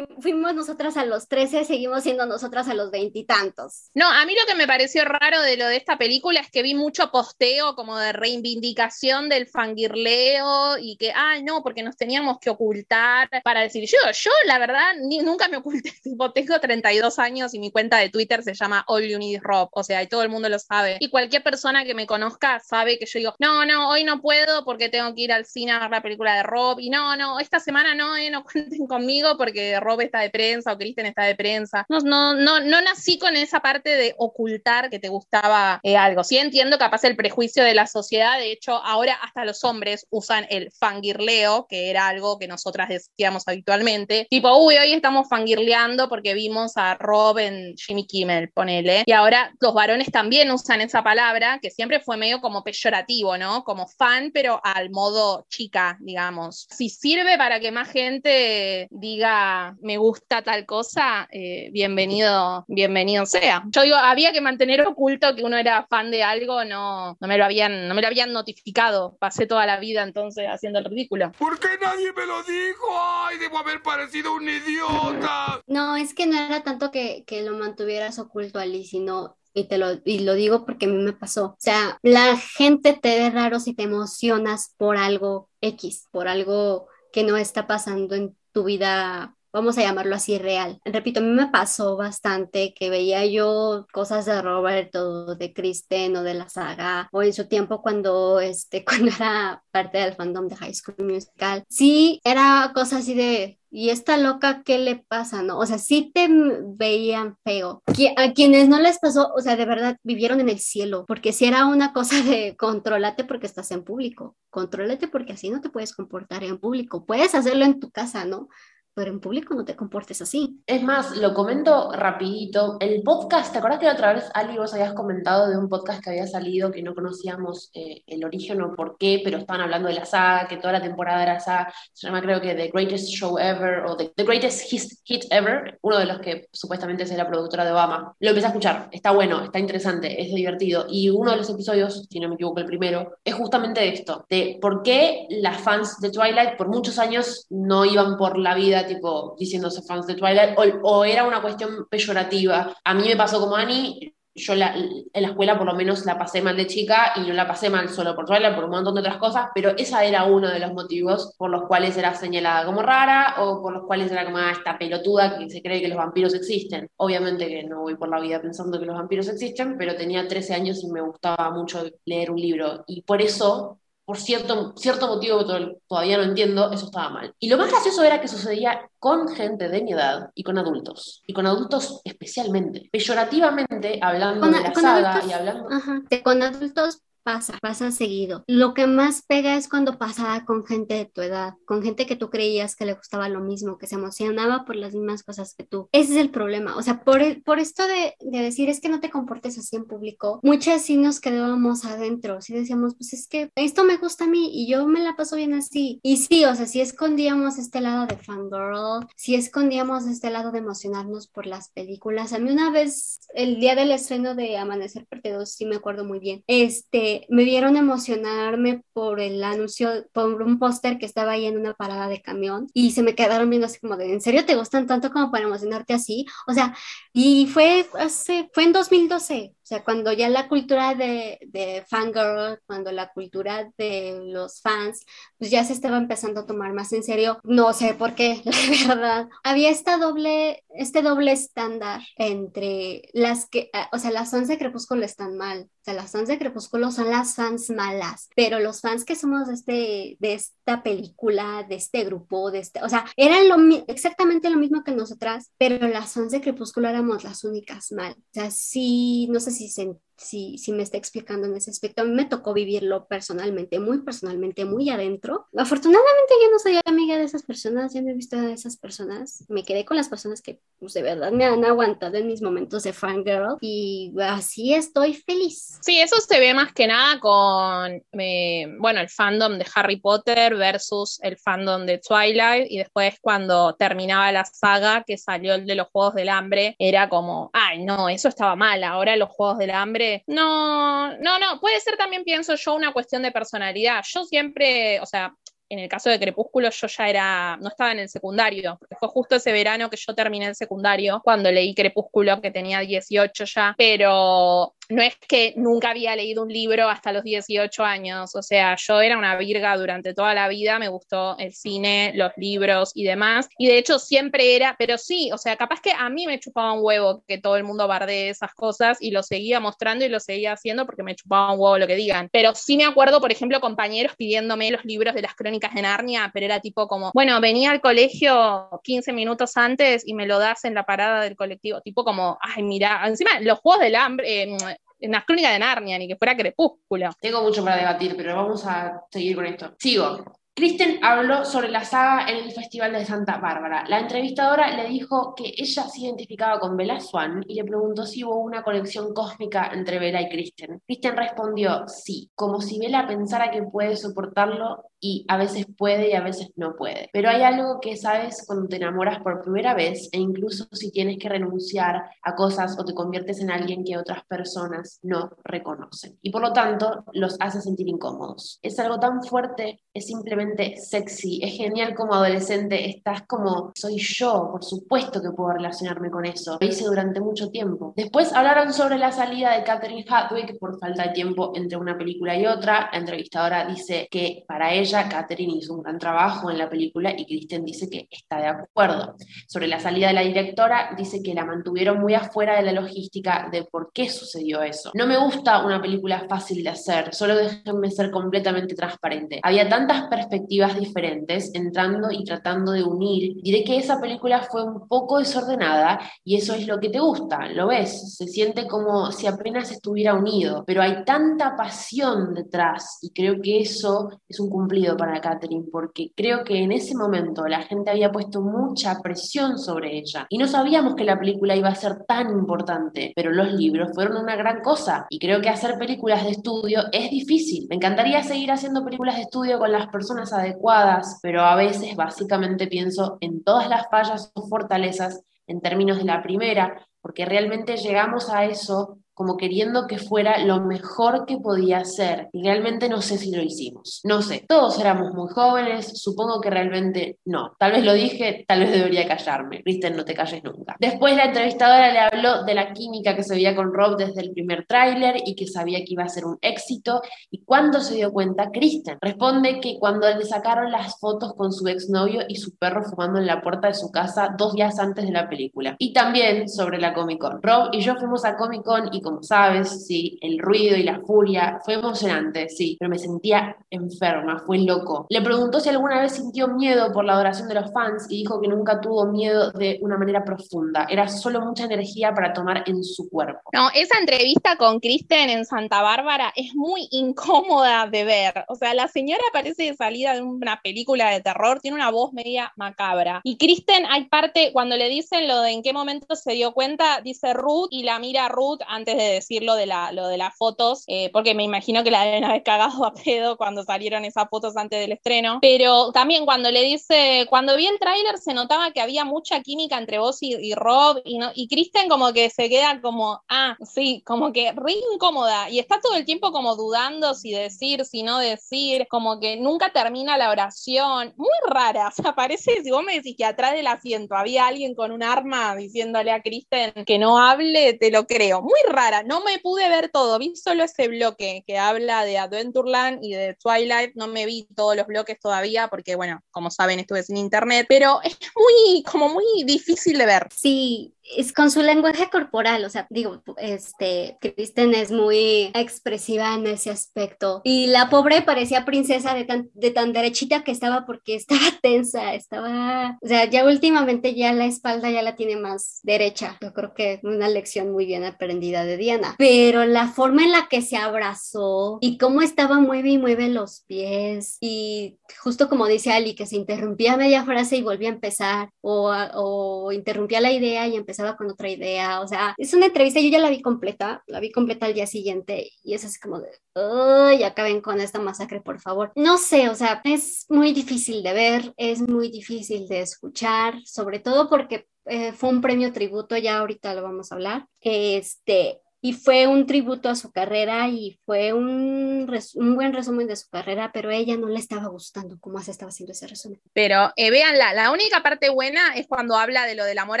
Fuimos, nosotras a los 13, seguimos siendo nosotras a los veintitantos. No, a mí lo que me pareció raro de lo de esta película es que vi mucho posteo como de reivindicación del fangirleo y que, ah, no, porque nos teníamos que ocultar para decir, yo, yo la la verdad, ni, nunca me oculté. Tipo, tengo 32 años y mi cuenta de Twitter se llama All You Need Rob. O sea, y todo el mundo lo sabe. Y cualquier persona que me conozca sabe que yo digo, no, no, hoy no puedo porque tengo que ir al cine a ver la película de Rob. Y no, no, esta semana no, eh, no cuenten conmigo porque Rob está de prensa o Kristen está de prensa. No, no, no, no nací con esa parte de ocultar que te gustaba eh, algo. Sí entiendo capaz el prejuicio de la sociedad. De hecho, ahora hasta los hombres usan el fangirleo, que era algo que nosotras decíamos habitualmente. Tipo, uy, hoy estamos fangirleando porque vimos a Rob en Jimmy Kimmel, ponele. Y ahora los varones también usan esa palabra, que siempre fue medio como peyorativo, ¿no? Como fan, pero al modo chica, digamos. Si sirve para que más gente diga me gusta tal cosa, eh, bienvenido, bienvenido sea. Yo digo, había que mantener oculto que uno era fan de algo, no, no me lo habían, no me lo habían notificado. Pasé toda la vida entonces haciendo el ridículo. ¿Por qué nadie me lo dijo? ¡Ay, debo haber parecido un idiota! No, es que no era tanto que, que lo mantuvieras oculto, Ali, sino y te lo, y lo digo porque a mí me pasó. O sea, la gente te ve raro si te emocionas por algo X, por algo que no está pasando en tu vida vamos a llamarlo así, real. Repito, a mí me pasó bastante que veía yo cosas de Roberto, de Kristen o de la saga, o en su tiempo cuando, este, cuando era parte del fandom de High School Musical. Sí, era cosa así de, ¿y esta loca qué le pasa? ¿No? O sea, sí te veían feo. A quienes no les pasó, o sea, de verdad vivieron en el cielo, porque si era una cosa de controlate porque estás en público, contrólate porque así no te puedes comportar en público. Puedes hacerlo en tu casa, ¿no? Pero en público no te comportes así. Es más, lo comento rapidito. El podcast, ¿te acuerdas que la otra vez, Ali, vos habías comentado de un podcast que había salido que no conocíamos eh, el origen o por qué, pero estaban hablando de la saga, que toda la temporada era saga, se llama creo que The Greatest Show Ever o The, Greatest Hit Ever, uno de los que supuestamente es la productora de Obama. Lo empecé a escuchar, está bueno, está interesante, es divertido. Y uno de los episodios, si no me equivoco el primero, es justamente esto, de por qué las fans de Twilight por muchos años no iban por la vida tipo diciéndose fans de Twilight, o, era una cuestión peyorativa. A mí me pasó como Annie, yo en la escuela por lo menos la pasé mal de chica y no la pasé mal solo por Twilight, por un montón de otras cosas, pero esa era uno de los motivos por los cuales era señalada como rara o por los cuales era como ah, esta pelotuda que se cree que los vampiros existen. Obviamente que no voy por la vida pensando que los vampiros existen, pero tenía 13 años y me gustaba mucho leer un libro y por eso por cierto, cierto motivo que todavía no entiendo, eso estaba mal. Y lo más gracioso era que sucedía con gente de mi edad y con adultos. Y con adultos especialmente. Peyorativamente, hablando de la saga y hablando... Ajá, con adultos pasa, pasa seguido. Lo que más pega es cuando pasaba con gente de tu edad, con gente que tú creías que le gustaba lo mismo, que se emocionaba por las mismas cosas que tú. Ese es el problema. O sea, por, por esto de, de decir es que no te comportes así en público, muchas sí nos quedábamos adentro, sí decíamos, pues es que esto me gusta a mí y yo me la paso bien así. Y sí, o sea, si escondíamos este lado de fangirl, si escondíamos este lado de emocionarnos por las películas. A mí una vez, el día del estreno de Amanecer Parte 2, sí me acuerdo muy bien, este, me vieron emocionarme por el anuncio, por un póster que estaba ahí en una parada de camión y se me quedaron viendo así como de, ¿en serio te gustan tanto como para emocionarte así? O sea, y fue hace, fue en 2012, o sea, cuando ya la cultura de, de fangirl, cuando la cultura de los fans, pues ya se estaba empezando a tomar más en serio, no sé por qué, la verdad. Había esta doble, este doble estándar entre las que, ah, o sea, las fans de Crepúsculo están mal, o sea, las fans de Crepúsculo son las fans malas, pero los fans que somos de, este, de esta película, de este grupo, de este, o sea, eran lo, exactamente lo mismo que nosotras, pero las fans de Crepúsculo éramos las únicas mal. O sea, sí, no sé si, si, si me está explicando en ese aspecto. A mí me tocó vivirlo personalmente, muy personalmente, muy adentro. Afortunadamente yo no soy amiga de esas personas, ya no he visto a esas personas. Me quedé con las personas que pues, de verdad me han aguantado en mis momentos de fangirl y así estoy feliz. Sí, eso se ve más que nada con, eh, bueno, el fandom de Harry Potter versus el fandom de Twilight y después cuando terminaba la saga que salió el de los Juegos del Hambre, era como, ay, no, eso estaba mal, ahora los Juegos del Hambre. No, no, no, puede ser también, pienso yo, una cuestión de personalidad. Yo siempre, o sea, en el caso de Crepúsculo yo ya era, no estaba en el secundario, porque fue justo ese verano que yo terminé el secundario, cuando leí Crepúsculo, que tenía 18 ya, pero no es que nunca había leído un libro hasta los 18 años, o sea, yo era una virga durante toda la vida, me gustó el cine, los libros y demás, y de hecho siempre era, pero sí, o sea, capaz que a mí me chupaba un huevo que todo el mundo bardee esas cosas y lo seguía mostrando y lo seguía haciendo porque me chupaba un huevo lo que digan, pero sí me acuerdo, por ejemplo, compañeros pidiéndome los libros de las crónicas de Narnia, pero era tipo como, bueno, venía al colegio 15 minutos antes y me lo das en la parada del colectivo, tipo como, ay, mira, encima los juegos del hambre, eh, las crónicas de Narnia, ni que fuera crepúsculo. Tengo mucho para debatir, pero vamos a seguir con esto. Sigo. Kristen habló sobre la saga en el Festival de Santa Bárbara. La entrevistadora le dijo que ella se identificaba con Bella Swan y le preguntó si hubo una conexión cósmica entre Bella y Kristen. Kristen respondió sí, como si Bella pensara que puede soportarlo y a veces puede y a veces no puede. Pero hay algo que sabes cuando te enamoras por primera vez e incluso si tienes que renunciar a cosas o te conviertes en alguien que otras personas no reconocen. Y por lo tanto los hace sentir incómodos. Es algo tan fuerte, es simplemente sexy, es genial como adolescente, estás como soy yo, por supuesto que puedo relacionarme con eso. Lo hice durante mucho tiempo. Después hablaron sobre la salida de Catherine Hadwick por falta de tiempo entre una película y otra. La entrevistadora dice que para ella Catherine hizo un gran trabajo en la película y Kristen dice que está de acuerdo. Sobre la salida de la directora, dice que la mantuvieron muy afuera de la logística de por qué sucedió eso. No me gusta una película fácil de hacer, solo déjenme ser completamente transparente. Había tantas perspectivas diferentes entrando y tratando de unir. Diré que esa película fue un poco desordenada y eso es lo que te gusta, lo ves, se siente como si apenas estuviera unido, pero hay tanta pasión detrás y creo que eso es un cumplido para Catherine, porque creo que en ese momento la gente había puesto mucha presión sobre ella y no sabíamos que la película iba a ser tan importante, pero los libros fueron una gran cosa y creo que hacer películas de estudio es difícil. Me encantaría seguir haciendo películas de estudio con las personas adecuadas, pero a veces básicamente pienso en todas las fallas o fortalezas en términos de la primera, porque realmente llegamos a eso como queriendo que fuera lo mejor que podía ser. Y realmente no sé si lo hicimos. No sé, todos éramos muy jóvenes, supongo que realmente no. Tal vez lo dije, tal vez debería callarme. Kristen, no te calles nunca. Después la entrevistadora le habló de la química que se veía con Rob desde el primer tráiler y que sabía que iba a ser un éxito. ¿Y cuándo se dio cuenta? Kristen responde que cuando le sacaron las fotos con su exnovio y su perro fumando en la puerta de su casa dos días antes de la película. Y también sobre la Comic Con. Rob y yo fuimos a Comic Con y como sabes, sí, el ruido y la furia, fue emocionante, sí, pero me sentía enferma, fue loco. Le preguntó si alguna vez sintió miedo por la adoración de los fans y dijo que nunca tuvo miedo de una manera profunda, era solo mucha energía para tomar en su cuerpo. No, esa entrevista con Kristen en Santa Bárbara es muy incómoda de ver, o sea, la señora parece de salida de una película de terror, tiene una voz media macabra. Y Kristen, hay parte, cuando le dicen lo de en qué momento se dio cuenta, dice Ruth y la mira Ruth antes de decir lo de, la, lo de las fotos, eh, porque me imagino que la deben haber cagado a pedo cuando salieron esas fotos antes del estreno. Pero también cuando le dice, cuando vi el tráiler se notaba que había mucha química entre vos y, Rob, y, no, y Kristen como que se queda como, ah, sí, como que re incómoda, y está todo el tiempo como dudando si decir, si no decir, como que nunca termina la oración, muy rara, o sea, parece, si vos me decís que atrás del asiento había alguien con un arma diciéndole a Kristen que no hable, te lo creo, muy rara, no me pude ver todo, vi solo ese bloque que habla de Adventureland y de Twilight, no me vi todos los bloques todavía porque, bueno, como saben, estuve sin internet, pero es muy, como muy difícil de ver. Sí, es con su lenguaje corporal, o sea, digo, este, Kristen es muy expresiva en ese aspecto. Y la pobre parecía princesa de tan, de tan derechita que estaba porque estaba tensa, estaba, o sea, ya últimamente ya la espalda ya la tiene más derecha. Yo creo que una lección muy bien aprendida de Diana. Pero la forma en la que se abrazó y cómo estaba mueve y mueve los pies y justo como dice Ali, que se interrumpía media frase y volvía a empezar o, o interrumpía la idea y empezaba con otra idea, o sea, es una entrevista, yo ya la vi completa, la vi completa al día siguiente y es así como de, ¡ay, acaben con esta masacre, por favor! No sé, o sea, es muy difícil de ver, es muy difícil de escuchar, sobre todo porque eh, fue un premio tributo, ya ahorita lo vamos a hablar, este, y fue un tributo a su carrera y fue un, un, buen resumen de su carrera, pero a ella no le estaba gustando cómo se estaba haciendo ese resumen. Pero eh, véanla, la única parte buena es cuando habla de lo del amor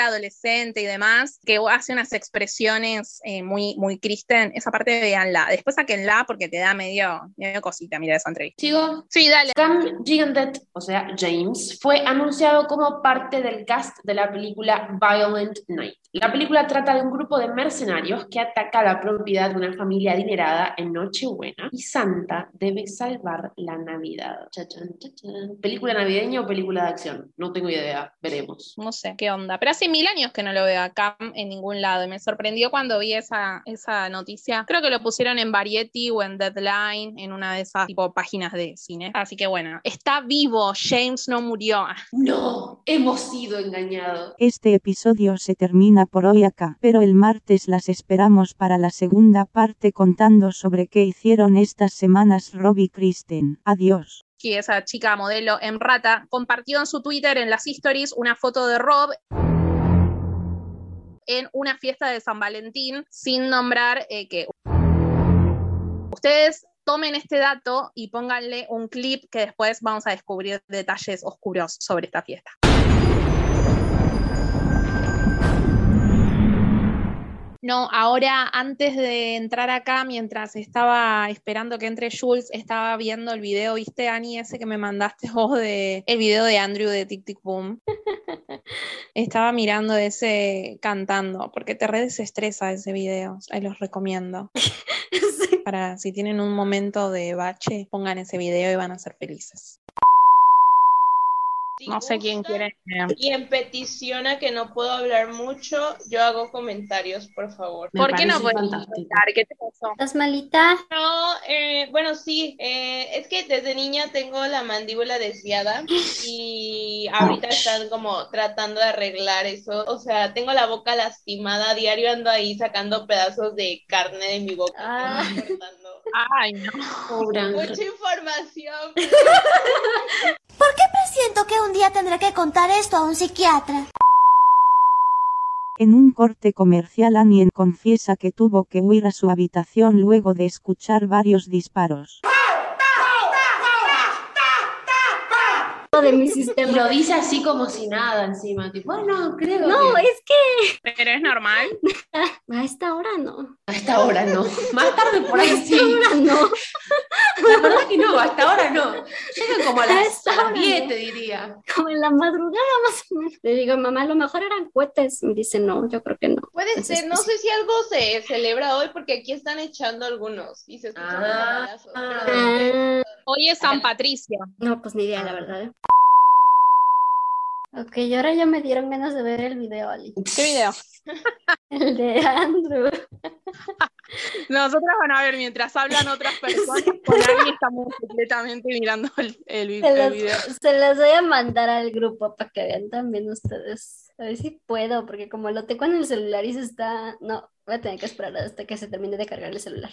adolescente y demás, que hace unas expresiones eh, muy, muy Kristen, esa parte véanla. Después saquenla porque te da medio, medio cosita, mira esa entrevista. ¿Sigo? Sí, dale. Cam Gigandet, o sea, James, fue anunciado como parte del cast de la película Violent Night. La película trata de un grupo de mercenarios que atacan ataca la propiedad de una familia adinerada en Nochebuena y Santa debe salvar la Navidad. Chachan, chachan. ¿Película navideña o película de acción? No tengo idea, veremos. No sé qué onda. Pero hace mil años que no lo veo acá en ningún lado y me sorprendió cuando vi esa, esa noticia. Creo que lo pusieron en Variety o en Deadline, en una de esas tipo páginas de cine. Así que bueno, está vivo. James no murió. No, hemos sido engañados. Este episodio se termina por hoy acá, pero el martes las esperamos para la segunda parte contando sobre qué hicieron estas semanas Rob y Kristen. Adiós. que esa chica modelo en rata, compartió en su Twitter en las stories una foto de Rob en una fiesta de San Valentín sin nombrar eh, que ustedes tomen este dato y pónganle un clip que después vamos a descubrir detalles oscuros sobre esta fiesta. No, ahora antes de entrar acá, mientras estaba esperando que entre Jules, estaba viendo el video, ¿viste, Ani? Ese que me mandaste vos de el video de Andrew de Tic Tic Boom. estaba mirando ese cantando, porque te re desestresa ese video. Ahí los recomiendo. Para si tienen un momento de bache, pongan ese video y van a ser felices. Si No sé quién quiere. Y en petición a que no puedo hablar mucho, yo hago comentarios, por favor. Me ¿Por qué no puedes contar? ¿Qué te pasó? ¿Estás malita? No, eh, bueno, sí, eh, es que desde niña tengo la mandíbula desviada y ahorita están como tratando de arreglar eso. O sea, tengo la boca lastimada, diario ando ahí sacando pedazos de carne de mi boca. Ah. Ay, no. Pobre. Mucha información. ¿Por qué presiento que un día tendré que contar esto a un psiquiatra? En un corte comercial Annie confiesa que tuvo que huir a su habitación luego de escuchar varios disparos. De mi Y sistema. lo dice así como si nada encima, tipo, bueno, creo No, que es que Pero es normal. a esta hora no. a esta hora no. Más tarde por A ahí esta sí. hora no. La verdad que no, hasta ahora no. Llega como a A las, esta a las hora 10, no. te diría. Como en la madrugada más o menos. Le digo, mamá, a lo mejor eran cohetes. Me dice, no, yo creo que no. Puede Entonces, ser, no pues, sé si algo se celebra hoy porque aquí están echando algunos y se escuchan los Ah. Ah, Hoy es San Patricio. no, pues ni idea, la verdad. ¿eh? Ok, y ahora ya me dieron ganas de ver el video, Ali. ¿Qué video? El de Andrew. Nosotras van a ver mientras hablan otras personas, con alguien estamos completamente mirando el, el vi- Se el los, video. se los voy a mandar al grupo para que vean también ustedes. A ver si puedo, porque como lo tengo en el celular y se está... No, voy a tener que esperar hasta que se termine de cargar el celular.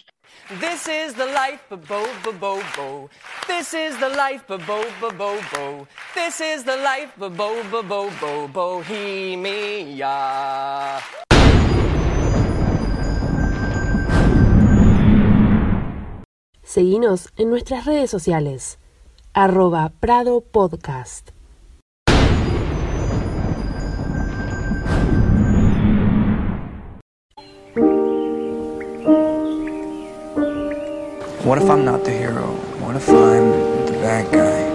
This is the life of Bo Bo Bo Bo. This is the life of Bo Bo Bo Bo. This is the life of Bo Bo Bo Bo Bohemia. Seguinos en nuestras redes sociales. Arroba Prado Podcast. What if I'm not the hero? What if I'm the bad guy?